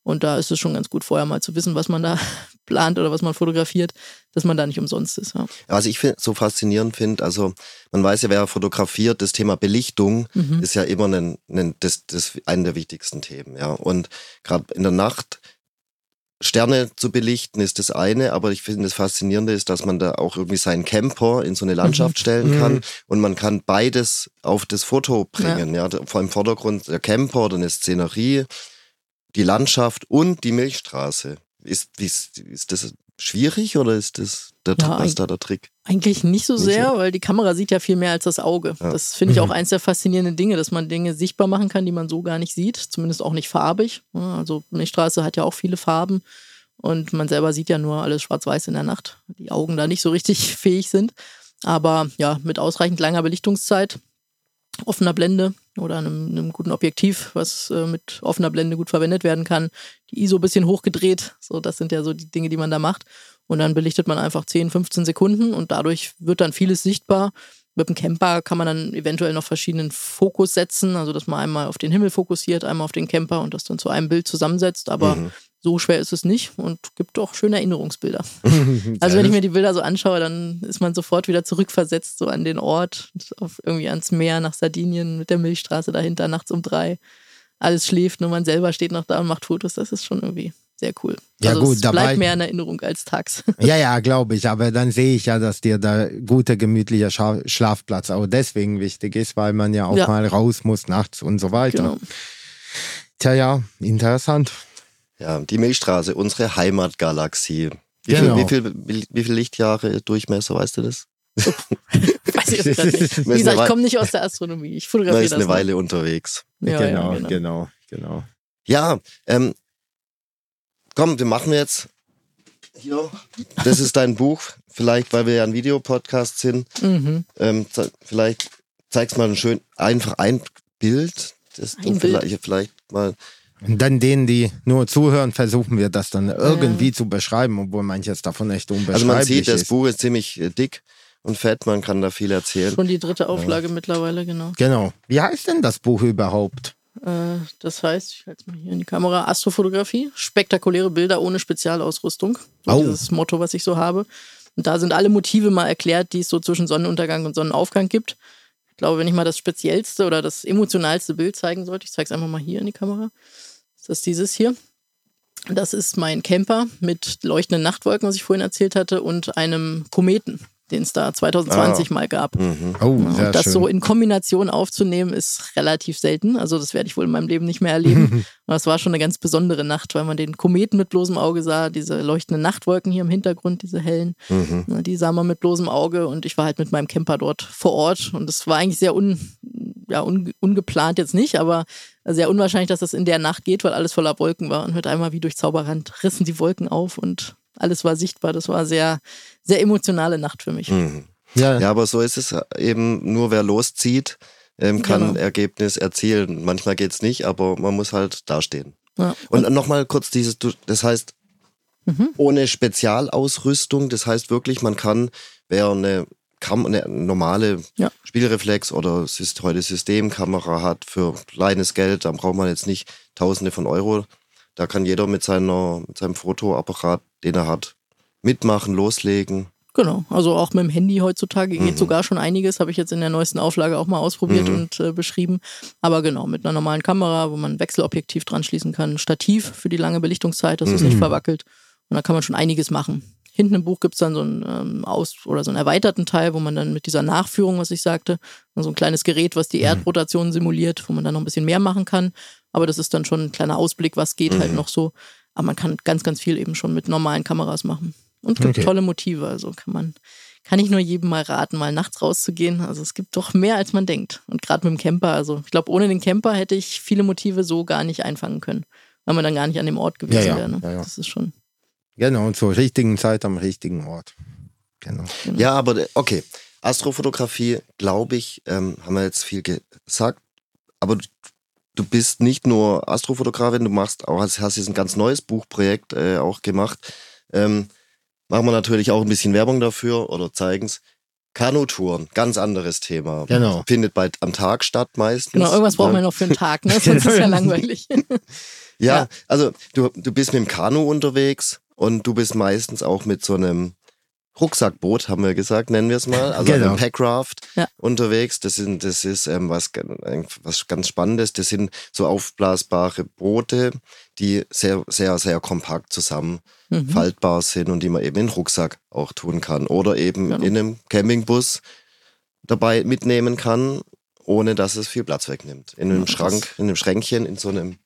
Und da ist es schon ganz gut, vorher mal zu wissen, was man da plant oder was man fotografiert, dass man da nicht umsonst ist. Ja. Was ich find, so faszinierend finde, also man weiß ja, wer fotografiert, das Thema Belichtung Mhm. ist ja immer ein, ein, das, das eine der wichtigsten Themen. Ja. Und gerade in der Nacht Sterne zu belichten ist das eine, aber ich finde das Faszinierende ist, dass man da auch irgendwie seinen Camper in so eine Landschaft stellen kann und man kann beides auf das Foto bringen. Ja. Vor im Vordergrund der Camper oder eine Szenerie, die Landschaft und die Milchstraße. Ist, wie ist, ist das schwierig oder ist das der, Ja, was ist da der Trick? Eigentlich nicht so Nicht sehr, so? weil die Kamera sieht ja viel mehr als das Auge. Ja. Das finde ich auch eins der faszinierenden Dinge, dass man Dinge sichtbar machen kann, die man so gar nicht sieht, zumindest auch nicht farbig. Also Milchstraße hat ja auch viele Farben und man selber sieht ja nur alles schwarz-weiß in der Nacht. Die Augen da nicht so richtig fähig sind. Aber ja, mit ausreichend langer Belichtungszeit, offener Blende oder einem, einem guten Objektiv, was äh, mit offener Blende gut verwendet werden kann. Die ISO ein bisschen hochgedreht. So, das sind ja so die Dinge, die man da macht. Und dann belichtet man einfach 10, 15 Sekunden und dadurch wird dann vieles sichtbar. Mit dem Camper kann man dann eventuell noch verschiedenen Fokus setzen, also dass man einmal auf den Himmel fokussiert, einmal auf den Camper und das dann zu einem Bild zusammensetzt. Aber Mhm. So schwer ist es nicht und gibt auch schöne Erinnerungsbilder. Also wenn ich mir die Bilder so anschaue, dann ist man sofort wieder zurückversetzt, so an den Ort, auf irgendwie ans Meer, nach Sardinien, mit der Milchstraße dahinter, nachts um drei. Alles schläft, nur man selber steht noch da und macht Fotos. Das ist schon irgendwie sehr cool. Ja, also gut, es dabei- bleibt mehr in Erinnerung als tags. Ja, ja, glaube ich. Aber dann sehe ich ja, dass dir da guter, gemütlicher Scha Schlafplatz auch deswegen wichtig ist, weil man ja auch Ja. mal raus muss nachts und so weiter. Genau. Tja, ja, interessant. Ja, die Milchstraße, unsere Heimatgalaxie. Wie, Genau. viel, wie, viel, wie, wie viel Lichtjahre Durchmesser, weißt du das? Weiß ich jetzt gerade nicht. Wie eine gesagt, ich komme nicht aus der Astronomie. Ich fotografiere ist das. eine noch. Weile unterwegs. Ja, genau, ja, genau. genau, genau. Ja, ähm, komm, wir machen jetzt hier. Das ist dein Buch. Vielleicht, weil wir ja ein Videopodcast sind. Mhm. Ähm, ze vielleicht zeigst mal ein schön, einfach ein Bild, das du Ein Bild. vielleicht, vielleicht mal. Und dann denen, die nur zuhören, versuchen wir das dann irgendwie zu beschreiben, obwohl manches davon echt unbeschreiblich Also man sieht, das ist. Buch ist ziemlich äh, dick und fett, man kann da viel erzählen. Schon die dritte Auflage mittlerweile, genau. Genau. Wie heißt denn das Buch überhaupt? Äh, das heißt, ich halte es mal hier in die Kamera, Astrofotografie, spektakuläre Bilder ohne Spezialausrüstung. So Au. Dieses Motto, was ich so habe. Und da sind alle Motive mal erklärt, die es so zwischen Sonnenuntergang und Sonnenaufgang gibt. Ich glaube, wenn ich mal das speziellste oder das emotionalste Bild zeigen sollte, ich zeige es einfach mal hier in die Kamera, ist das dieses hier. Das ist mein Camper mit leuchtenden Nachtwolken, was ich vorhin erzählt hatte, und einem Kometen, den es da 2020 mal gab. Mhm. Oh, Ja, sehr und das schön. so in Kombination aufzunehmen, ist relativ selten. Also das werde ich wohl in meinem Leben nicht mehr erleben. Aber es war schon eine ganz besondere Nacht, weil man den Kometen mit bloßem Auge sah, diese leuchtenden Nachtwolken hier im Hintergrund, diese hellen, Mhm. die sah man mit bloßem Auge und ich war halt mit meinem Camper dort vor Ort und es war eigentlich sehr un, ja, un, ungeplant jetzt nicht, aber sehr unwahrscheinlich, dass das in der Nacht geht, weil alles voller Wolken war und mit einmal wie durch Zauberhand rissen die Wolken auf und alles war sichtbar. Das war sehr, sehr emotionale Nacht für mich. Mhm. ja, Ja, aber so ist es eben, nur wer loszieht, ähm, kann Genau. Ergebnis erzielen. Manchmal geht's nicht, aber man muss halt dastehen. Ja. Und nochmal kurz dieses, das heißt, Mhm. ohne Spezialausrüstung, das heißt wirklich, man kann, wer eine, Kam eine normale Ja. Spielreflex oder heute Systemkamera hat für kleines Geld, dann braucht man jetzt nicht Tausende von Euro. Da kann jeder mit, seiner, mit seinem Fotoapparat, den er hat, mitmachen, loslegen. Genau, also auch mit dem Handy heutzutage Mhm. geht sogar schon einiges, habe ich jetzt in der neuesten Auflage auch mal ausprobiert Mhm. und äh, beschrieben. Aber genau, mit einer normalen Kamera, wo man ein Wechselobjektiv dran schließen kann, Stativ für die lange Belichtungszeit, dass es Mhm. nicht verwackelt. Und da kann man schon einiges machen. Hinten im Buch gibt es dann so einen ähm, Aus- oder so einen erweiterten Teil, wo man dann mit dieser Nachführung, was ich sagte, so ein kleines Gerät, was die Mhm. Erdrotation simuliert, wo man dann noch ein bisschen mehr machen kann. Aber das ist dann schon ein kleiner Ausblick, was geht halt Mhm. noch so. Aber man kann ganz, ganz viel eben schon mit normalen Kameras machen. Und gibt Okay. tolle Motive, also kann man, kann ich nur jedem mal raten, mal nachts rauszugehen. Also es gibt doch mehr, als man denkt. Und gerade mit dem Camper, also ich glaube, ohne den Camper hätte ich viele Motive so gar nicht einfangen können, weil man dann gar nicht an dem Ort gewesen Ja, ja, wäre. Ne? ja, ja. Das ist schon. Genau, und zur richtigen Zeit am richtigen Ort. Genau. Ja, aber okay. Astrofotografie, glaube ich, ähm, haben wir jetzt viel gesagt. Aber du- bist nicht nur Astrofotografin, du machst auch, hast, hast jetzt ein ganz neues Buchprojekt äh, auch gemacht. Ähm, machen wir natürlich auch ein bisschen Werbung dafür oder zeigen's. Kanutouren, ganz anderes Thema. Genau. Findet bald am Tag statt meistens. Genau, irgendwas braucht Ähm, man noch für einen Tag, ne? Sonst ist ja langweilig. Ja, Ja. also du, du bist mit dem Kanu unterwegs und du bist meistens auch mit so einem Rucksackboot, haben wir gesagt, nennen wir es mal, also Genau. einem Packraft Ja. unterwegs. Das, sind, das ist ähm, was, was ganz Spannendes. Das sind so aufblasbare Boote, die sehr, sehr, sehr kompakt zusammen Mhm. faltbar sind und die man eben in den Rucksack auch tun kann. Oder eben Genau. in einem Campingbus dabei mitnehmen kann, ohne dass es viel Platz wegnimmt. In einem Schrank, in einem Schränkchen, in so einem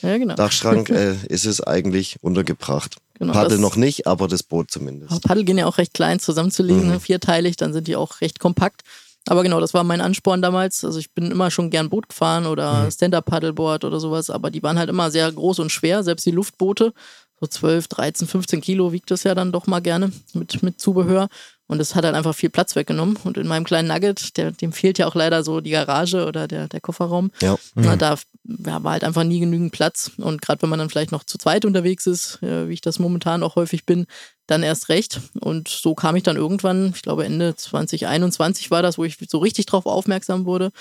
Ja, genau. Dachschrank äh, ist es eigentlich untergebracht. Genau Paddel das- noch nicht, aber das Boot zumindest. Paddel gehen ja auch recht klein zusammenzulegen, Mhm. ne? vierteilig, dann sind die auch recht kompakt. Aber genau, das war mein Ansporn damals. Also ich bin immer schon gern Boot gefahren oder Mhm. Stand-Up-Paddleboard oder sowas, aber die waren halt immer sehr groß und schwer, selbst die Luftboote. So 12, 13, 15 Kilo wiegt das ja dann doch mal gerne mit, mit Zubehör. Und es hat halt einfach viel Platz weggenommen. Und in meinem kleinen Nugget, der, dem fehlt ja auch leider so die Garage oder der, der Kofferraum. Ja. Na, da ja, war halt einfach nie genügend Platz. Und gerade wenn man dann vielleicht noch zu zweit unterwegs ist, äh, wie ich das momentan auch häufig bin, dann erst recht. Und so kam ich dann irgendwann, ich glaube Ende 2021 war das, wo ich so richtig drauf aufmerksam wurde,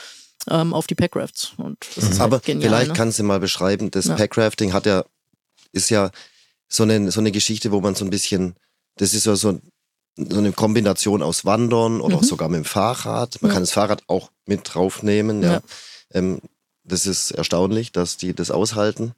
ähm, auf die Packrafts. Und das ist halt Aber genial. vielleicht ne? kannst du mal beschreiben, das Ja. Packrafting hat ja, ist ja so eine, so eine Geschichte, wo man so ein bisschen, das ist so, so, so eine Kombination aus Wandern oder Mhm. sogar mit dem Fahrrad. Man Ja. kann das Fahrrad auch mit draufnehmen. Ja. Ja. Ähm, das ist erstaunlich, dass die das aushalten.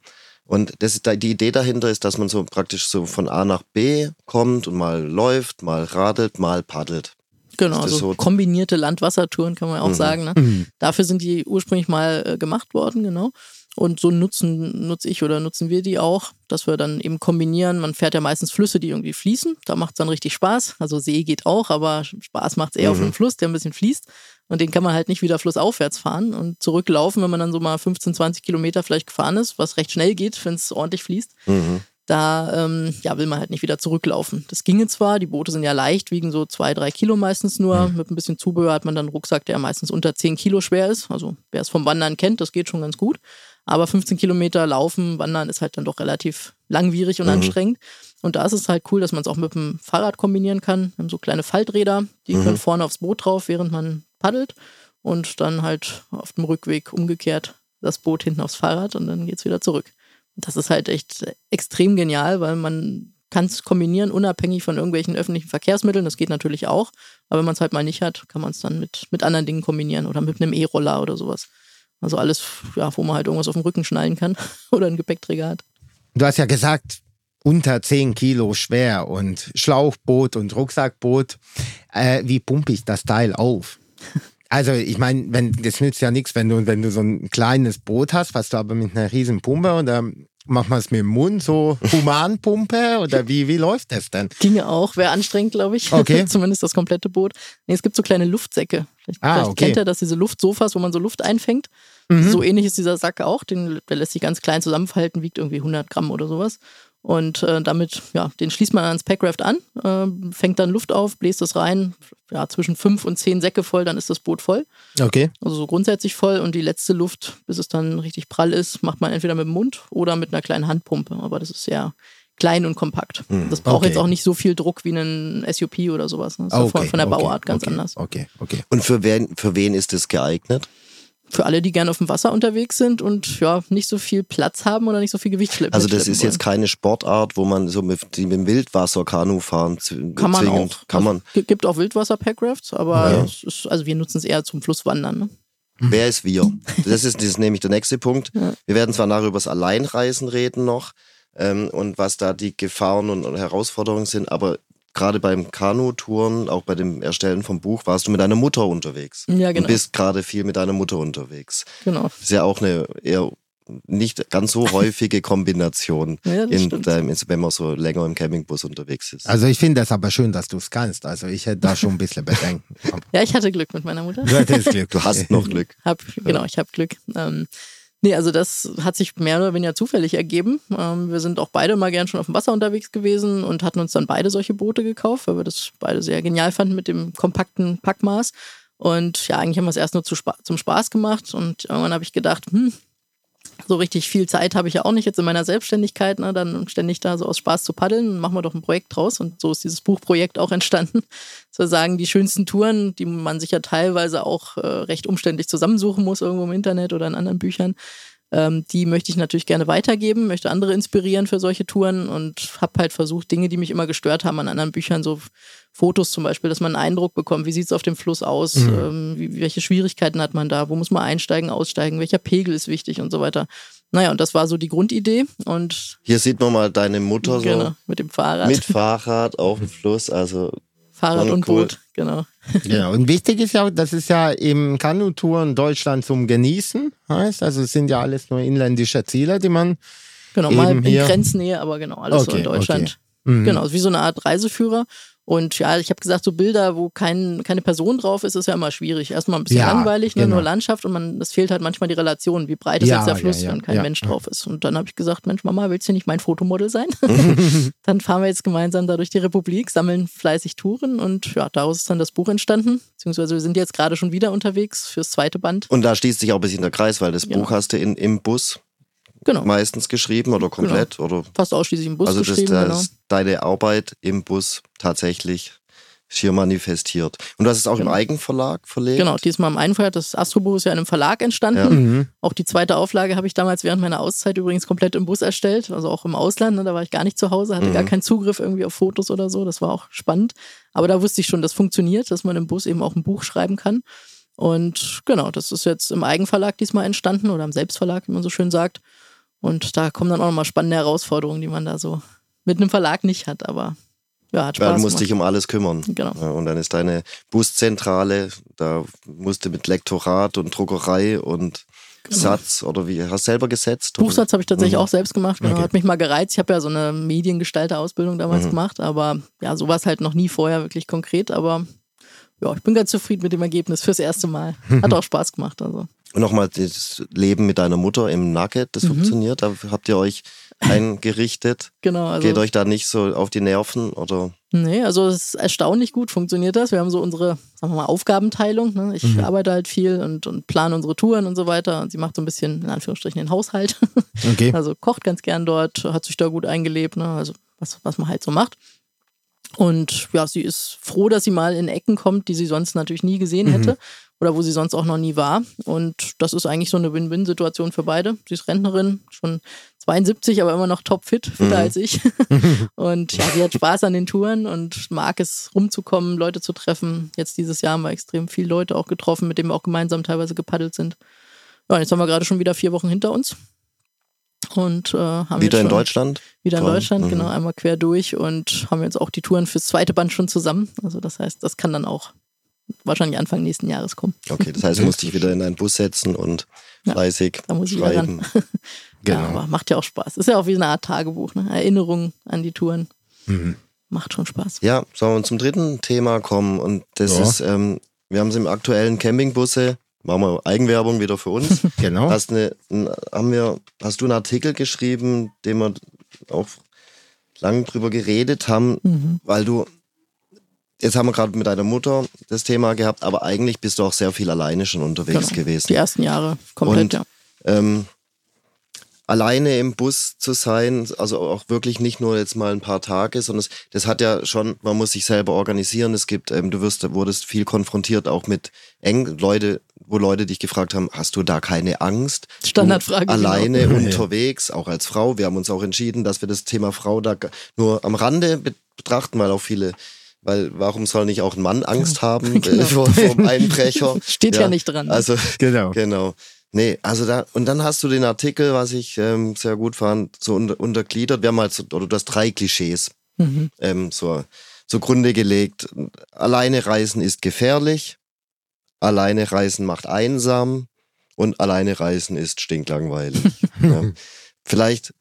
Und das die Idee dahinter ist, dass man so praktisch so von A nach B kommt und mal läuft, mal radelt, mal paddelt. Genau, also so? kombinierte Land-Wasser-Touren kann man auch Mhm. sagen. Ne? Mhm. Dafür sind die ursprünglich mal äh, gemacht worden, genau. Und so nutzen, nutze ich oder nutzen wir die auch, dass wir dann eben kombinieren. Man fährt ja meistens Flüsse, die irgendwie fließen. Da macht es dann richtig Spaß. Also See geht auch, aber Spaß macht es eher auf Mhm. einem Fluss, der ein bisschen fließt. Und den kann man halt nicht wieder flussaufwärts fahren und zurücklaufen, wenn man dann so mal 15, 20 Kilometer vielleicht gefahren ist, was recht schnell geht, wenn es ordentlich fließt Mhm. da ähm, ja, will man halt nicht wieder zurücklaufen. Das ginge zwar, die Boote sind ja leicht, wiegen so zwei, drei Kilo meistens nur. Mit ein bisschen Zubehör hat man dann einen Rucksack, der meistens unter 10 Kilo schwer ist. Also wer es vom Wandern kennt, das geht schon ganz gut. Aber 15 Kilometer laufen, wandern ist halt dann doch relativ langwierig und Mhm. anstrengend. Und da ist es halt cool, dass man es auch mit dem Fahrrad kombinieren kann. Wir haben so kleine Falträder, die Mhm. können vorne aufs Boot drauf, während man paddelt. Und dann halt auf dem Rückweg umgekehrt das Boot hinten aufs Fahrrad und dann geht's wieder zurück. Das ist halt echt extrem genial, weil man kann es kombinieren, unabhängig von irgendwelchen öffentlichen Verkehrsmitteln. Das geht natürlich auch. Aber wenn man es halt mal nicht hat, kann man es dann mit, mit anderen Dingen kombinieren oder mit einem E-Roller oder sowas. Also alles, ja, wo man halt irgendwas auf dem Rücken schnallen kann oder einen Gepäckträger hat. Du hast ja gesagt, unter 10 Kilo schwer und Schlauchboot und Rucksackboot. Äh, wie pumpe ich das Teil auf? Also ich meine, wenn das nützt ja nichts, wenn du, wenn du so ein kleines Boot hast, was du aber mit einer riesen Pumpe oder macht man es mit dem Mund so Humanpumpe oder wie, wie läuft das denn? Ginge auch, wäre anstrengend, glaube ich. Okay. Zumindest das komplette Boot. Nee, es gibt so kleine Luftsäcke. Vielleicht, Ah, vielleicht okay. kennt ihr das, diese Luftsofas, wo man so Luft einfängt. Mhm. So ähnlich ist dieser Sack auch. Den, der lässt sich ganz klein zusammenfalten, wiegt irgendwie 100 Gramm oder sowas. Und äh, damit, ja, den schließt man ans Packraft an, äh, fängt dann Luft auf, bläst es rein, ja, zwischen fünf und zehn Säcke voll, dann ist das Boot voll. Okay. Also so grundsätzlich voll und die letzte Luft, bis es dann richtig prall ist, macht man entweder mit dem Mund oder mit einer kleinen Handpumpe. Aber das ist sehr klein und kompakt. Das braucht okay. jetzt auch nicht so viel Druck wie ein SUP oder sowas. ne? Das ist okay. von, von der okay, Bauart ganz okay, anders. Okay, okay. Und für wen, für wen ist es geeignet? Für alle, die gerne auf dem Wasser unterwegs sind und ja, nicht so viel Platz haben oder nicht so viel Gewicht schleppen. Also das ist jetzt keine Sportart, wo man so mit, mit dem Wildwasser Kanu fahren Kann man zwingend. auch. Kann man. Gi- gibt auch Wildwasser-Packrafts, aber Ja. es ist, also wir nutzen es eher zum Flusswandern. Ne? Wer ist wir? Das ist, das ist nämlich der nächste Punkt. Ja. Wir werden zwar nachher über das Alleinreisen reden noch ähm, und was da die Gefahren und, und Herausforderungen sind, aber gerade beim Kanutouren, auch bei dem Erstellen vom Buch, warst du mit deiner Mutter unterwegs. Ja, genau. Und bist gerade viel mit deiner Mutter unterwegs. Genau. Das ist ja auch eine eher nicht ganz so häufige Kombination, Ja, in deinem, wenn man so länger im Campingbus unterwegs ist. Also ich finde das aber schön, dass du es kannst. Also ich hätte da schon ein bisschen Bedenken. Ja, ich hatte Glück mit meiner Mutter. Du hattest Glück. Du hast noch Glück. Hab, genau, ich habe Glück. Ähm, nee, also das hat sich mehr oder weniger zufällig ergeben. Ähm, wir sind auch beide mal gern schon auf dem Wasser unterwegs gewesen und hatten uns dann beide solche Boote gekauft, weil wir das beide sehr genial fanden mit dem kompakten Packmaß. Und ja, eigentlich haben wir es erst nur zum Spaß gemacht und irgendwann habe ich gedacht, hm, so richtig viel Zeit habe ich ja auch nicht jetzt in meiner Selbstständigkeit, ne, dann ständig da so aus Spaß zu paddeln, machen wir doch ein Projekt draus. Und so ist dieses Buchprojekt auch entstanden. Zu sagen, die schönsten Touren, die man sich ja teilweise auch äh, recht umständlich zusammensuchen muss, irgendwo im Internet oder in anderen Büchern, ähm, die möchte ich natürlich gerne weitergeben, möchte andere inspirieren für solche Touren und habe halt versucht, Dinge, die mich immer gestört haben an anderen Büchern, so Fotos zum Beispiel, dass man einen Eindruck bekommt, wie sieht es auf dem Fluss aus, ähm, wie, welche Schwierigkeiten hat man da, wo muss man einsteigen, aussteigen, welcher Pegel ist wichtig und so weiter. Naja, und das war so die Grundidee und Hier sieht man mal deine Mutter so genau, mit dem Fahrrad, mit Fahrrad auf dem Fluss. Also Fahrrad und cool. Boot, genau. Genau. Und wichtig ist ja, das ist ja im Kanutouren Deutschland zum Genießen heißt. Also es sind ja alles nur inländische Ziele, die man. Genau, mal Eben in hier. Grenznähe, aber genau, alles so Okay, in Deutschland. okay. Mhm. Genau, ist wie so eine Art Reiseführer. Und ja, ich habe gesagt, so Bilder, wo kein, keine Person drauf ist, ist ja immer schwierig. Erstmal ein bisschen Ja, langweilig, ne, genau. nur Landschaft und man, es fehlt halt manchmal die Relation. Wie breit ist Ja, jetzt der Fluss, ja, wenn kein Mensch drauf ist? Und dann habe ich gesagt, Mensch, Mama, willst du nicht mein Fotomodel sein? dann fahren wir jetzt gemeinsam da durch die Republik, sammeln fleißig Touren und ja, daraus ist dann das Buch entstanden. Beziehungsweise wir sind jetzt gerade schon wieder unterwegs fürs zweite Band. und da schließt sich auch ein bisschen der Kreis, weil das. Buch hast du in, im Bus Genau, meistens geschrieben oder komplett oder fast ausschließlich im Bus also das, geschrieben. das genau. ist deine Arbeit im Bus tatsächlich hier manifestiert. Und du hast es auch Genau. im Eigenverlag verlegt? Genau, diesmal im Einfeuer. Das Astrobuch ist ja in einem Verlag entstanden. Ja. Mhm. Auch die zweite Auflage habe ich damals während meiner Auszeit übrigens komplett im Bus erstellt, also auch im Ausland. Ne? Da war ich gar nicht zu Hause, hatte Mhm. gar keinen Zugriff irgendwie auf Fotos oder so. Das war auch spannend. Aber da wusste ich schon, das funktioniert, dass man im Bus eben auch ein Buch schreiben kann. Und genau, das ist jetzt im Eigenverlag diesmal entstanden oder im Selbstverlag, wie man so schön sagt. Und da kommen dann auch nochmal spannende Herausforderungen, die man da so mit einem Verlag nicht hat. Aber ja, hat Spaß du musst gemacht. dich um alles kümmern. Genau. Ja, und dann ist deine Buszentrale, da musst du mit Lektorat und Druckerei und Satz oder wie, hast du selber gesetzt? Buchsatz habe ich tatsächlich Mhm. auch selbst gemacht. Genau, Okay. Hat mich mal gereizt. Ich habe ja so eine Mediengestalter-Ausbildung damals Mhm. gemacht, aber ja, sowas halt noch nie vorher wirklich konkret. Aber ja, ich bin ganz zufrieden mit dem Ergebnis fürs erste Mal. Hat auch Spaß gemacht. Also. Und nochmal das Leben mit deiner Mutter im Nugget, das Mhm. funktioniert. Da habt ihr euch eingerichtet. Genau, also. Geht euch da nicht so auf die Nerven oder? Nee, also es ist erstaunlich gut funktioniert das. Wir haben so unsere, sagen wir mal, Aufgabenteilung. Ne? Ich arbeite halt viel und, und plane unsere Touren und so weiter. Und sie macht so ein bisschen, in Anführungsstrichen, den Haushalt. Okay. Also kocht ganz gern dort, hat sich da gut eingelebt, ne? also was, was man halt so macht. Und ja, sie ist froh, dass sie mal in Ecken kommt, die sie sonst natürlich nie gesehen hätte oder wo sie sonst auch noch nie war. Und das ist eigentlich so eine Win-Win-Situation für beide. Sie ist Rentnerin, schon 72, aber immer noch topfit, fitter als ich. und ja, sie hat Spaß an den Touren und mag es rumzukommen, Leute zu treffen. Jetzt dieses Jahr haben wir extrem viele Leute auch getroffen, mit denen wir auch gemeinsam teilweise gepaddelt sind. Ja, und jetzt haben wir gerade schon wieder vier Wochen hinter uns. Und äh, haben Wieder in Deutschland? Wieder in Toll. Deutschland, Mhm. genau, einmal quer durch und haben jetzt auch die Touren fürs zweite Band schon zusammen. Also das heißt, das kann dann auch wahrscheinlich Anfang nächsten Jahres kommen. Okay, das heißt, du musst dich wieder in einen Bus setzen und Ja, fleißig da muss ich schreiben. Ja, Genau. aber macht ja auch Spaß. Ist ja auch wie eine Art Tagebuch, ne? Erinnerung an die Touren. Mhm. Macht schon Spaß. Ja, sollen wir zum dritten Thema kommen? Und das Ja. ist, ähm, wir haben es im aktuellen Campingbusse, machen wir Eigenwerbung wieder für uns. Genau. hast, eine, ein- haben wir, hast du einen Artikel geschrieben, den wir auch lang drüber geredet haben, Mhm. weil du, jetzt haben wir gerade mit deiner Mutter das Thema gehabt, aber eigentlich bist du auch sehr viel alleine schon unterwegs Genau. gewesen. Die ersten Jahre komplett, Und- ja. ähm, alleine im Bus zu sein, also auch wirklich nicht nur jetzt mal ein paar Tage, sondern es, das hat ja schon, man muss sich selber organisieren. Es gibt, ähm, du wirst, wurdest viel konfrontiert auch mit eng Leute, wo Leute dich gefragt haben, hast du da keine Angst? Standardfrage, Du genau. Alleine Ja. unterwegs, auch als Frau. Wir haben uns auch entschieden, dass wir das Thema Frau da nur am Rande be- betrachten, weil auch viele weil warum soll nicht auch ein Mann Angst haben Genau. äh, vor, vor dem Einbrecher? Steht ja nicht dran. Also Genau. Genau. Nee, also da, und dann hast du den Artikel, was ich ähm, sehr gut fand, so unter, untergliedert. Wir haben halt so, oder du hast drei Klischees Mhm. ähm, so zugrunde gelegt. Alleine reisen ist gefährlich, alleine reisen macht einsam und alleine reisen ist stinklangweilig. ja. Vielleicht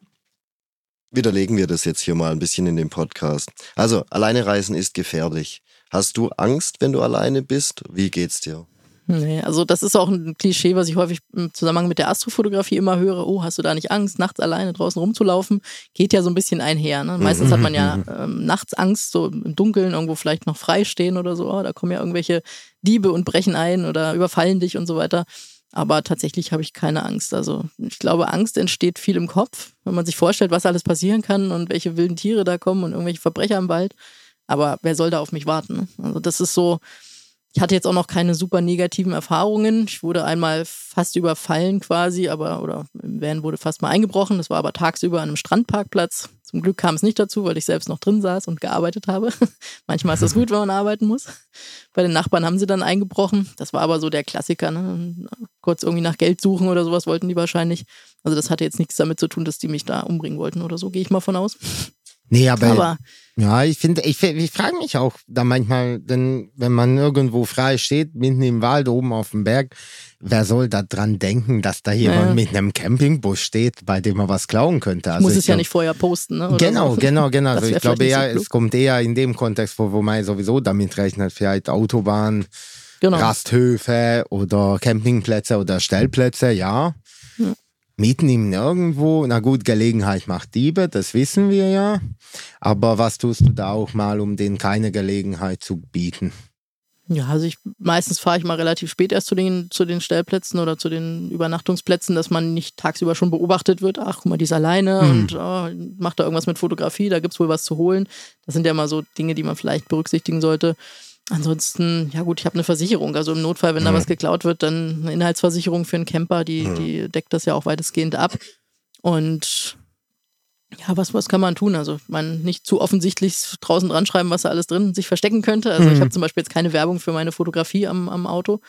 widerlegen wir das jetzt hier mal ein bisschen in dem Podcast. Also, alleine reisen ist gefährlich. Hast du Angst, wenn du alleine bist? Wie geht's dir? Nee, also das ist auch ein Klischee, was ich häufig im Zusammenhang mit der Astrofotografie immer höre. Oh, hast du da nicht Angst, nachts alleine draußen rumzulaufen? Geht ja so ein bisschen einher. Ne? Meistens hat man ja ähm, nachts Angst, so im Dunkeln irgendwo vielleicht noch frei stehen oder so. Oh, da kommen ja irgendwelche Diebe und brechen ein oder überfallen dich und so weiter. Aber tatsächlich habe ich keine Angst. Also ich glaube, Angst entsteht viel im Kopf, wenn man sich vorstellt, was alles passieren kann und welche wilden Tiere da kommen und irgendwelche Verbrecher im Wald. Aber wer soll da auf mich warten? ne? Also das ist so, ich hatte jetzt auch noch keine super negativen Erfahrungen. Ich wurde einmal fast überfallen quasi, aber oder im Van wurde fast mal eingebrochen. Das war aber tagsüber an einem Strandparkplatz. Zum Glück kam es nicht dazu, weil ich selbst noch drin saß und gearbeitet habe. Manchmal ist das gut, wenn man arbeiten muss. Bei den Nachbarn haben sie dann eingebrochen. Das war aber so der Klassiker. Ne? Kurz irgendwie nach Geld suchen oder sowas wollten die wahrscheinlich. Also das hatte jetzt nichts damit zu tun, dass die mich da umbringen wollten oder so, gehe ich mal von aus. Nee, aber, Aber ja, ich finde, ich, ich frage mich auch da manchmal, denn wenn man irgendwo frei steht, mitten im Wald, oben auf dem Berg, wer soll da dran denken, dass da jemand Ja. mit einem Campingbus steht, bei dem man was klauen könnte? Also muss ich es ja glaub- nicht vorher posten. Ne? oder Genau, so. genau, genau. Das Also ich glaube so eher, klug. es kommt eher in dem Kontext vor, wo man sowieso damit rechnet, vielleicht Autobahn, Genau. Rasthöfe oder Campingplätze oder Stellplätze, ja. Ja. Mieten im Nirgendwo, na gut, Gelegenheit macht Diebe, das wissen wir ja. Aber was tust du da auch mal, um denen keine Gelegenheit zu bieten? Ja, also ich meistens fahre ich mal relativ spät erst zu den, zu den Stellplätzen oder zu den Übernachtungsplätzen, dass man nicht tagsüber schon beobachtet wird, ach guck mal, die ist alleine Mhm. und oh, macht da irgendwas mit Fotografie, da gibt's wohl was zu holen. Das sind ja mal so Dinge, die man vielleicht berücksichtigen sollte. Ansonsten, ja gut, ich habe eine Versicherung. Also im Notfall, wenn da was geklaut wird, dann eine Inhaltsversicherung für einen Camper, die, die deckt das ja auch weitestgehend ab. Und ja, was, was kann man tun? Also man nicht zu offensichtlich draußen dran schreiben, was da alles drin sich verstecken könnte. Also ich Mhm. habe zum Beispiel jetzt keine Werbung für meine Fotografie am, am Auto.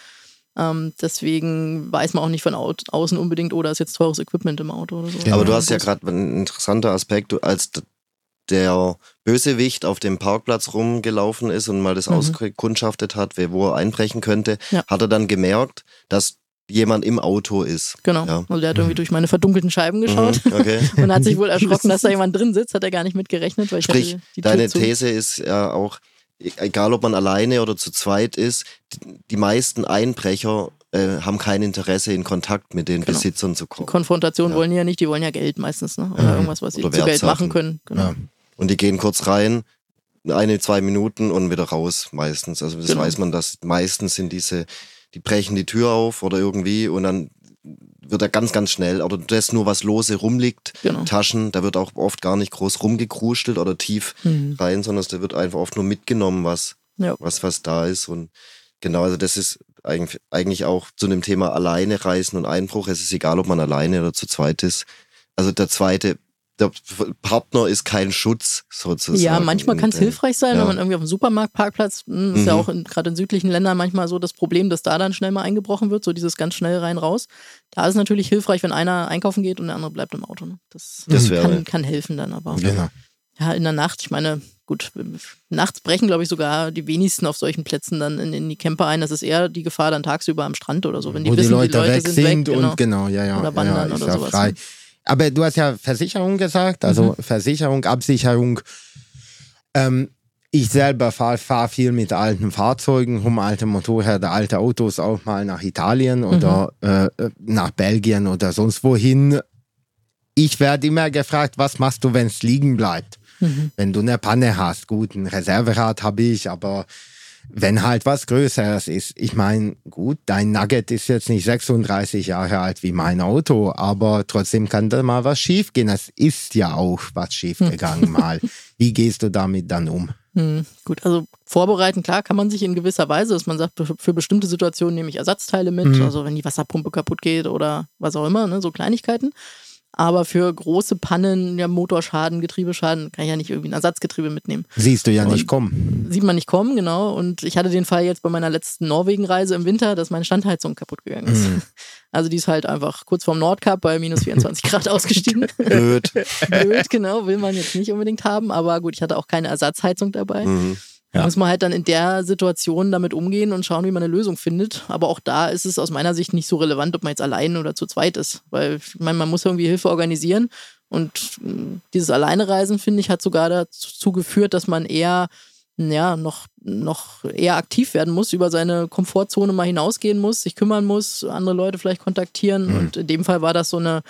Ähm, deswegen weiß man auch nicht von au außen unbedingt, oder ist jetzt teures Equipment im Auto oder so. Genau. Aber du hast ja gerade einen interessanten Aspekt, du, als der Bösewicht auf dem Parkplatz rumgelaufen ist und mal das Mhm. ausgekundschaftet hat, wer wo er einbrechen könnte, Ja. hat er dann gemerkt, dass jemand im Auto ist. Genau. Ja. Also der hat irgendwie durch meine verdunkelten Scheiben geschaut Mhm, okay. und hat sich wohl erschrocken, dass da jemand drin sitzt. Hat er gar nicht mit gerechnet, weil ich Sprich, deine zu. These ist ja auch, e- egal ob man alleine oder zu zweit ist, die, meisten Einbrecher äh, haben kein Interesse, in Kontakt mit den Genau. Besitzern zu Die kommen. Konfrontation Ja. wollen die ja nicht, die wollen ja Geld meistens, ne? Oder Mhm. irgendwas, was sie zu Geld machen können. Genau. Ja. Und die gehen kurz rein, eine, zwei Minuten und wieder raus meistens. Also das Genau. weiß man, dass meistens sind diese, die brechen die Tür auf oder irgendwie und dann wird er ganz, ganz schnell, oder das nur was lose rumliegt, Genau. Taschen, da wird auch oft gar nicht groß rumgekrustelt oder tief Mhm. rein, sondern da wird einfach oft nur mitgenommen, was, Ja. was, was da ist. Und genau, also das ist eigentlich, eigentlich auch zu dem Thema alleine reisen und Einbruch. Es ist egal, ob man alleine oder zu zweit ist. Also der zweite, der Partner ist kein Schutz sozusagen. Ja, manchmal kann es äh, hilfreich sein, ja. wenn man irgendwie auf dem Supermarktparkplatz, mh, ist ja Mhm. auch in- gerade in südlichen Ländern manchmal so das Problem, dass da dann schnell mal eingebrochen wird, so dieses ganz schnell rein raus. Da ist es natürlich hilfreich, wenn einer einkaufen geht und der andere bleibt im Auto. Ne? Das, Das wäre- kann, kann helfen dann aber. Genau. Ja, in der Nacht, ich meine, gut, nachts brechen, glaube ich, sogar die wenigsten auf solchen Plätzen dann in, in die Camper ein. Das ist eher die Gefahr dann tagsüber am Strand oder so, wenn die Wo wissen, die Leute, weg sind, weg, genau. und genau, ja, ja. Oder wandern ja, ist oder ja sowas, frei. ne? Aber du hast ja Versicherung gesagt, also Mhm. Versicherung, Absicherung. Ähm, ich selber fahre fahr viel mit alten Fahrzeugen rum, alte Motorräder, alte Autos auch mal nach Italien oder Mhm. äh, nach Belgien oder sonst wohin. Ich werde immer gefragt, was machst du, wenn es liegen bleibt? Mhm. Wenn du eine Panne hast, gut, ein Reserverad habe ich, aber wenn halt was Größeres ist, ich meine, gut, dein Nugget ist jetzt nicht 36 Jahre alt wie mein Auto, aber trotzdem kann da mal was schiefgehen. Es ist ja auch was schiefgegangen mal. Wie gehst du damit dann um? Hm, gut, also vorbereiten, klar, kann man sich in gewisser Weise, dass man sagt, für- für bestimmte Situationen nehme ich Ersatzteile mit, Mhm. also wenn die Wasserpumpe kaputt geht oder was auch immer, ne, so Kleinigkeiten. Aber für große Pannen, ja, Motorschaden, Getriebeschaden, kann ich ja nicht irgendwie ein Ersatzgetriebe mitnehmen. Siehst du ja Und- nicht kommen. Sieht man nicht kommen, genau. Und ich hatte den Fall jetzt bei meiner letzten Norwegen-Reise im Winter, dass meine Standheizung kaputt gegangen ist. Mhm. Also die ist halt einfach kurz vorm Nordkap bei minus 24 Grad ausgestiegen. Blöd. Blöd, genau, will man jetzt nicht unbedingt haben. Aber gut, ich hatte auch keine Ersatzheizung dabei. Mhm. Ja. muss man halt dann in der Situation damit umgehen und schauen, wie man eine Lösung findet. Aber auch da ist es aus meiner Sicht nicht so relevant, ob man jetzt allein oder zu zweit ist. Weil ich meine, man muss irgendwie Hilfe organisieren. Und mh, dieses Alleinereisen, finde ich, hat sogar dazu geführt, dass man eher ja, noch, noch eher aktiv werden muss, über seine Komfortzone mal hinausgehen muss, sich kümmern muss, andere Leute vielleicht kontaktieren. Mhm. Und in dem Fall war das so eine,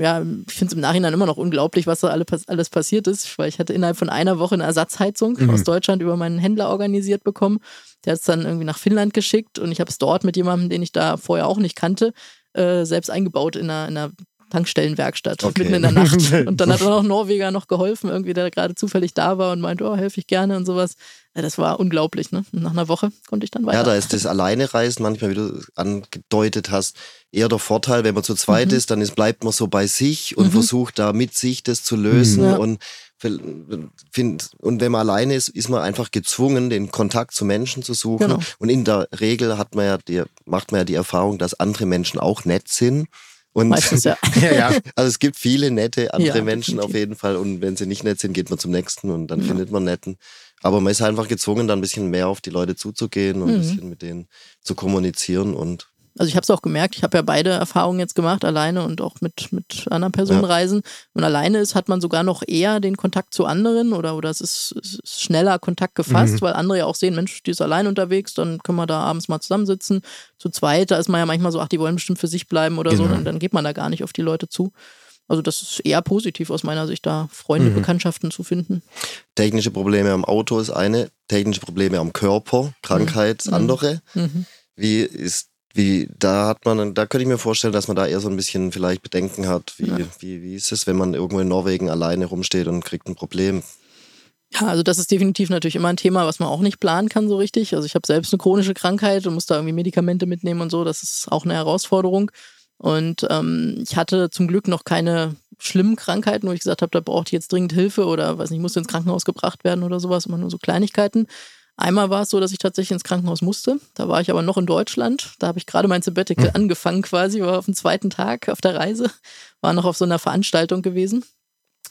ja, ich finde es im Nachhinein immer noch unglaublich, was da alle, alles passiert ist, weil ich hatte innerhalb von einer Woche eine Ersatzheizung Mhm. aus Deutschland über meinen Händler organisiert bekommen. Der hat es dann irgendwie nach Finnland geschickt und ich habe es dort mit jemandem, den ich da vorher auch nicht kannte, äh, selbst eingebaut in einer, in einer Tankstellenwerkstatt Okay. mitten in der Nacht. Und dann hat auch Norweger noch geholfen, irgendwie, der gerade zufällig da war und meinte, oh, helfe ich gerne und sowas. Ja, das war unglaublich, ne? Nach einer Woche konnte ich dann weiter. Ja, da ist das Alleinereisen manchmal, wie du angedeutet hast, eher der Vorteil. Wenn man zu zweit Mhm. ist, dann ist, bleibt man so bei sich und Mhm. versucht da mit sich das zu lösen. Mhm. Ja. Und, find, und wenn man alleine ist, ist man einfach gezwungen, den Kontakt zu Menschen zu suchen. Genau. Und in der Regel hat man ja die, macht man ja die Erfahrung, dass andere Menschen auch nett sind. Und Meistens ja. Ja, ja. also es gibt viele nette andere Ja, Menschen definitiv. auf jeden Fall und wenn sie nicht nett sind, geht man zum nächsten und dann Ja. findet man netten. Aber man ist einfach gezwungen, dann ein bisschen mehr auf die Leute zuzugehen und ein Mhm. bisschen mit denen zu kommunizieren und Also ich habe es auch gemerkt, ich habe ja beide Erfahrungen jetzt gemacht, alleine und auch mit, mit anderen Personen Ja. reisen. Wenn man alleine ist, hat man sogar noch eher den Kontakt zu anderen oder, oder es, ist, es ist schneller Kontakt gefasst, Mhm. weil andere ja auch sehen, Mensch, die ist allein unterwegs, dann können wir da abends mal zusammensitzen. Zu zweit, da ist man ja manchmal so, ach, die wollen bestimmt für sich bleiben oder so, Genau. dann, dann geht man da gar nicht auf die Leute zu. Also das ist eher positiv aus meiner Sicht, da Freunde, Mhm. Bekanntschaften zu finden. Technische Probleme am Auto ist eine, technische Probleme am Körper, Krankheit Mhm. andere. Mhm. Wie ist, wie, da hat man, da könnte ich mir vorstellen, dass man da eher so ein bisschen vielleicht Bedenken hat. Wie, Ja. wie, wie ist es, wenn man irgendwo in Norwegen alleine rumsteht und kriegt ein Problem? Ja, also das ist definitiv natürlich immer ein Thema, was man auch nicht planen kann so richtig. Also ich habe selbst eine chronische Krankheit und muss da irgendwie Medikamente mitnehmen und so. Das ist auch eine Herausforderung. Und ähm, ich hatte zum Glück noch keine schlimmen Krankheiten, wo ich gesagt habe, da braucht ich jetzt dringend Hilfe oder weiß nicht, musste ins Krankenhaus gebracht werden oder sowas, immer nur so Kleinigkeiten. Einmal war es so, dass ich tatsächlich ins Krankenhaus musste. Da war ich aber noch in Deutschland. Da habe ich gerade mein Sabbatical angefangen quasi, war auf dem zweiten Tag auf der Reise, war noch auf so einer Veranstaltung gewesen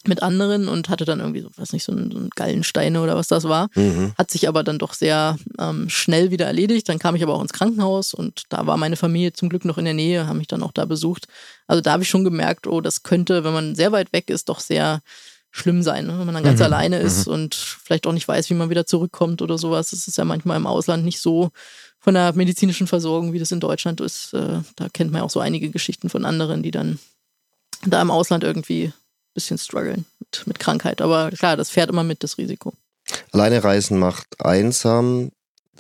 mit anderen und hatte dann irgendwie so, weiß nicht, so einen, so einen Gallensteine oder was das war. Mhm. Hat sich aber dann doch sehr ähm, schnell wieder erledigt. Dann kam ich aber auch ins Krankenhaus und da war meine Familie zum Glück noch in der Nähe, haben mich dann auch da besucht. Also da habe ich schon gemerkt, oh, das könnte, wenn man sehr weit weg ist, doch sehr schlimm sein, ne? wenn man dann ganz Mhm, alleine ist und vielleicht auch nicht weiß, wie man wieder zurückkommt oder sowas. Das ist ja manchmal im Ausland nicht so von der medizinischen Versorgung, wie das in Deutschland ist. Äh, da kennt man ja auch so einige Geschichten von anderen, die dann da im Ausland irgendwie ein bisschen strugglen mit, mit Krankheit. Aber klar, das fährt immer mit, das Risiko. Alleine reisen macht einsam,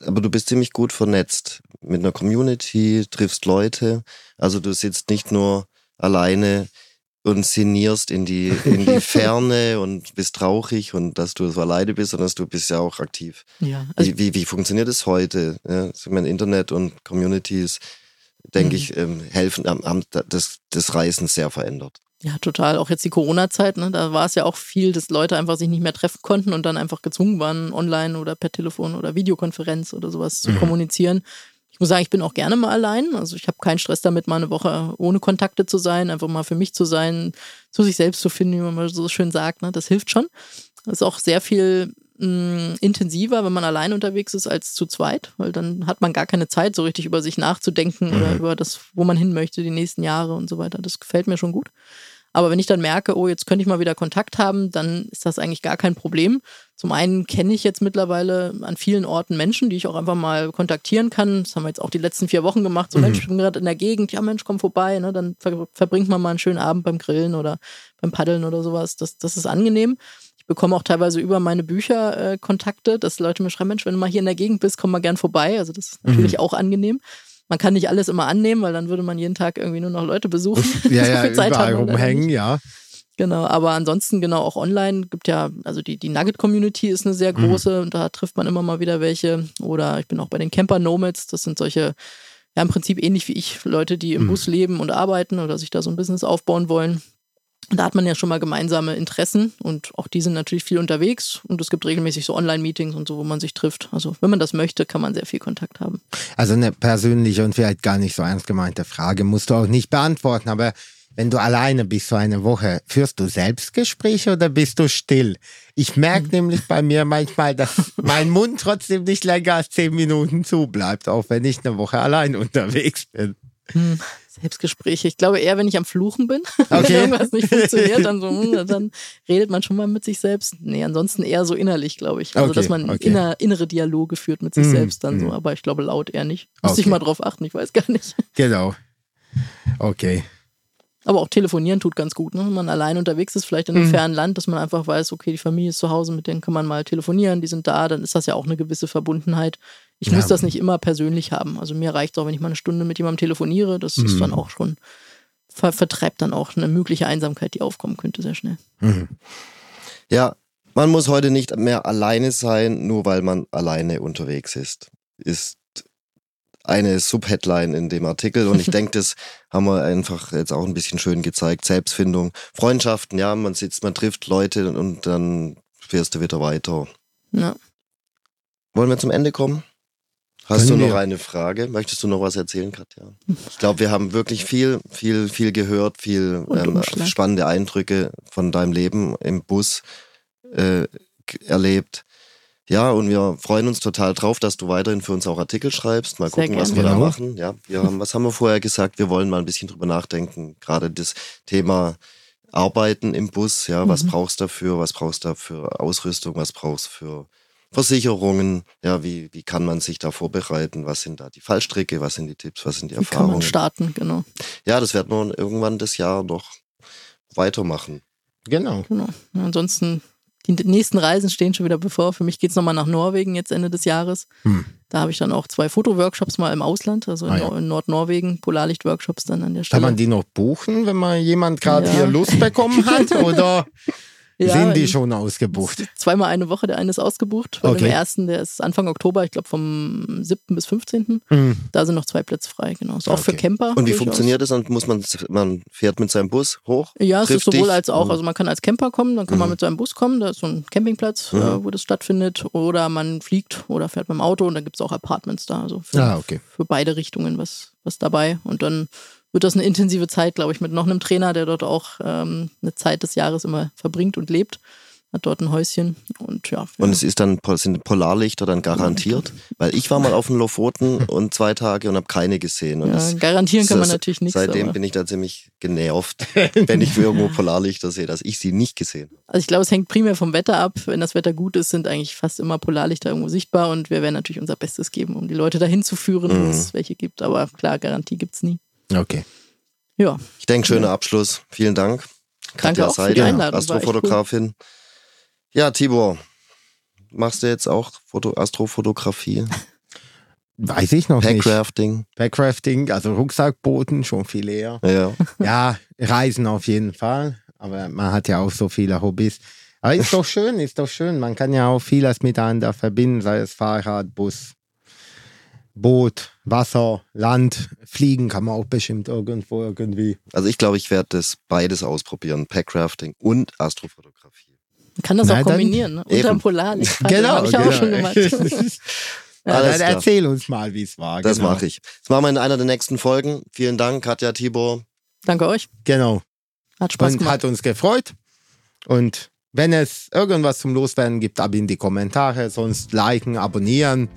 aber du bist ziemlich gut vernetzt mit einer Community, triffst Leute. Also du sitzt nicht nur alleine und sinnierst in die, in die Ferne und bist traurig und dass du so alleine bist, sondern dass du bist ja auch aktiv. Ja, also Wie, wie, wie funktioniert es heute? Ja, ich meine, Internet und Communities, denke Mhm. ich, ähm, helfen, haben, haben das, das Reisen sehr verändert. Ja, total. Auch jetzt die Corona-Zeit, ne? da war es ja auch viel, dass Leute einfach sich nicht mehr treffen konnten und dann einfach gezwungen waren, online oder per Telefon oder Videokonferenz oder sowas zu Mhm. kommunizieren. Ich muss sagen, ich bin auch gerne mal allein. Also ich habe keinen Stress damit, mal eine Woche ohne Kontakte zu sein, einfach mal für mich zu sein, zu sich selbst zu finden, wie man mal so schön sagt. Ne? Das hilft schon. Das ist auch sehr viel mh, intensiver, wenn man allein unterwegs ist, als zu zweit, weil dann hat man gar keine Zeit, so richtig über sich nachzudenken oder über das, wo man hin möchte, die nächsten Jahre und so weiter. Das gefällt mir schon gut. Aber wenn ich dann merke, oh, jetzt könnte ich mal wieder Kontakt haben, dann ist das eigentlich gar kein Problem. Zum einen kenne ich jetzt mittlerweile an vielen Orten Menschen, die ich auch einfach mal kontaktieren kann. Das haben wir jetzt auch die letzten vier Wochen gemacht. So, Mensch, ich bin gerade in der Gegend. Ja, Mensch, komm vorbei. Ne? Dann ver verbringt man mal einen schönen Abend beim Grillen oder beim Paddeln oder sowas. Das, das ist angenehm. Ich bekomme auch teilweise über meine Bücher äh, Kontakte, dass Leute mir schreiben, Mensch, wenn du mal hier in der Gegend bist, komm mal gern vorbei. Also das ist natürlich auch angenehm. Man kann nicht alles immer annehmen, weil dann würde man jeden Tag irgendwie nur noch Leute besuchen. Ja, So ja, viel Zeit überall rumhängen, ja. Genau, aber ansonsten genau auch online gibt ja, also die, die Nugget-Community ist eine sehr große und da trifft man immer mal wieder welche. Oder ich bin auch bei den Camper Nomads, das sind solche, ja im Prinzip ähnlich wie ich, Leute, die im Bus leben und arbeiten oder sich da so ein Business aufbauen wollen. Da hat man ja schon mal gemeinsame Interessen und auch die sind natürlich viel unterwegs und es gibt regelmäßig so Online-Meetings und so, wo man sich trifft. Also wenn man das möchte, kann man sehr viel Kontakt haben. Also eine persönliche und vielleicht gar nicht so ernst gemeinte Frage musst du auch nicht beantworten, aber wenn du alleine bist so eine Woche, führst du Selbstgespräche oder bist du still? Ich merke nämlich bei mir manchmal, dass mein Mund trotzdem nicht länger als zehn Minuten zubleibt, auch wenn ich eine Woche allein unterwegs bin. Hm, Selbstgespräche. Ich glaube eher, wenn ich am Fluchen bin, wenn Okay. irgendwas nicht funktioniert, dann, so, hm, dann redet man schon mal mit sich selbst. Nee, ansonsten eher so innerlich, glaube ich. Also, Okay, dass man okay. inner, innere Dialoge führt mit sich Mhm, selbst dann so. mhm. Aber ich glaube laut eher nicht. Muss ich mal drauf achten, ich weiß gar nicht. Genau. Okay. Aber auch telefonieren tut ganz gut, ne? wenn man allein unterwegs ist, vielleicht in einem Mhm. fernen Land, dass man einfach weiß, okay, die Familie ist zu Hause, mit denen kann man mal telefonieren, die sind da, dann ist das ja auch eine gewisse Verbundenheit. Ich Ja. muss das nicht immer persönlich haben. Also mir reicht es auch, wenn ich mal eine Stunde mit jemandem telefoniere, das ist Mhm. dann auch schon, ver vertreibt dann auch eine mögliche Einsamkeit, die aufkommen könnte, sehr schnell. Mhm. Ja, man muss heute nicht mehr alleine sein, nur weil man alleine unterwegs ist. Ist eine Subheadline in dem Artikel und ich denke, das haben wir einfach jetzt auch ein bisschen schön gezeigt. Selbstfindung, Freundschaften, ja, man sitzt, man trifft Leute und dann fährst du wieder weiter. Ja. Wollen wir zum Ende kommen? Hast Können du noch wir. eine Frage? Möchtest du noch was erzählen, Katja? Ich glaube, wir haben wirklich viel, viel, viel gehört, viel ähm, spannende Eindrücke von deinem Leben im Bus äh, erlebt. Ja, und wir freuen uns total drauf, dass du weiterhin für uns auch Artikel schreibst. Mal Sehr gucken, was wir da Genau. machen. Ja, wir haben, was haben wir vorher gesagt? Wir wollen mal ein bisschen drüber nachdenken. Gerade das Thema Arbeiten im Bus. Ja, was Mhm. brauchst du dafür? Was brauchst du für Ausrüstung? Was brauchst du für Versicherungen? Ja, wie, wie kann man sich da vorbereiten? Was sind da die Fallstricke? Was sind die Tipps? Was sind die Wie kann man Erfahrungen? starten, genau. Ja, das werden wir irgendwann das Jahr noch weitermachen. Genau. Genau. Ansonsten, die nächsten Reisen stehen schon wieder bevor. Für mich geht es nochmal nach Norwegen jetzt Ende des Jahres. Hm. Da habe ich dann auch zwei Fotoworkshops mal im Ausland, also in, Ah, ja. In Nordnorwegen, Polarlicht-Workshops dann an der Kann Stelle. man die noch buchen, wenn mal jemand gerade Ja. hier Lust bekommen hat? Oder Ja, sind die schon ausgebucht? Zweimal eine Woche, der eine ist ausgebucht. Bei Okay. dem ersten, der ist Anfang Oktober, ich glaube vom 7. bis 15. Hm. Da sind noch zwei Plätze frei, genau. Ist auch für Okay. Camper. Und wie funktioniert das? Dann muss man, man fährt mit seinem Bus hoch? Ja, es ist sowohl dich als auch. und- Also man kann als Camper kommen, dann kann man Mhm. mit seinem Bus kommen, da ist so ein Campingplatz, Mhm. äh, wo das stattfindet. Oder man fliegt oder fährt mit dem Auto und dann gibt es auch Apartments da. Also für, Ah, okay. für beide Richtungen was, was dabei. Und dann wird das eine intensive Zeit, glaube ich, mit noch einem Trainer, der dort auch ähm, eine Zeit des Jahres immer verbringt und lebt. Hat dort ein Häuschen und ja. Und es ist dann, sind Polarlichter dann garantiert? Weil ich war mal auf den Lofoten und zwei Tage und habe keine gesehen. Und ja, das, garantieren kann man das- natürlich nichts. seitdem aber- bin ich da ziemlich genervt, wenn ich irgendwo Polarlichter sehe, dass ich sie nicht gesehen habe. Also ich glaube, es hängt primär vom Wetter ab. Wenn das Wetter gut ist, sind eigentlich fast immer Polarlichter irgendwo sichtbar und wir werden natürlich unser Bestes geben, um die Leute dahin zu führen, wo Mhm. es welche gibt. Aber klar, Garantie gibt es nie. Okay. Ja, Ich denke, schöner Abschluss. Vielen Dank. Danke auch für die Seidel, Einladung, Astrofotografin. Ja, Tibor, machst du jetzt auch Foto Astrofotografie? Weiß ich noch nicht. Packrafting? Packrafting, also Rucksackbooten, schon viel eher. Ja. Ja, Reisen auf jeden Fall. Aber man hat ja auch so viele Hobbys. Aber ist doch schön, ist doch schön. Man kann ja auch vieles miteinander verbinden, sei es Fahrrad, Bus, Boot, Wasser, Land. Fliegen kann man auch bestimmt irgendwo irgendwie. Also ich glaube, ich werde das beides ausprobieren. Packrafting und Astrofotografie. man kann das Na auch kombinieren. Ne? Eben. Unterm Polarlicht. Genau, Habe ich auch genau. schon gemacht. Ja, dann erzähl uns mal, wie es war. Das genau. mache ich. Das machen wir in einer der nächsten Folgen. Vielen Dank, Katja, Tibor. Danke euch. Genau. Hat Spaß und gemacht. hat uns gefreut. Und wenn es irgendwas zum Loswerden gibt, ab in die Kommentare. Sonst liken, abonnieren,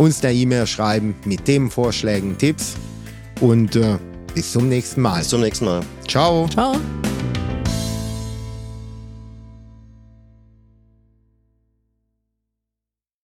uns eine E-Mail schreiben mit Themenvorschlägen, Tipps. Und äh, bis zum nächsten Mal. Bis zum nächsten Mal. Ciao. Ciao.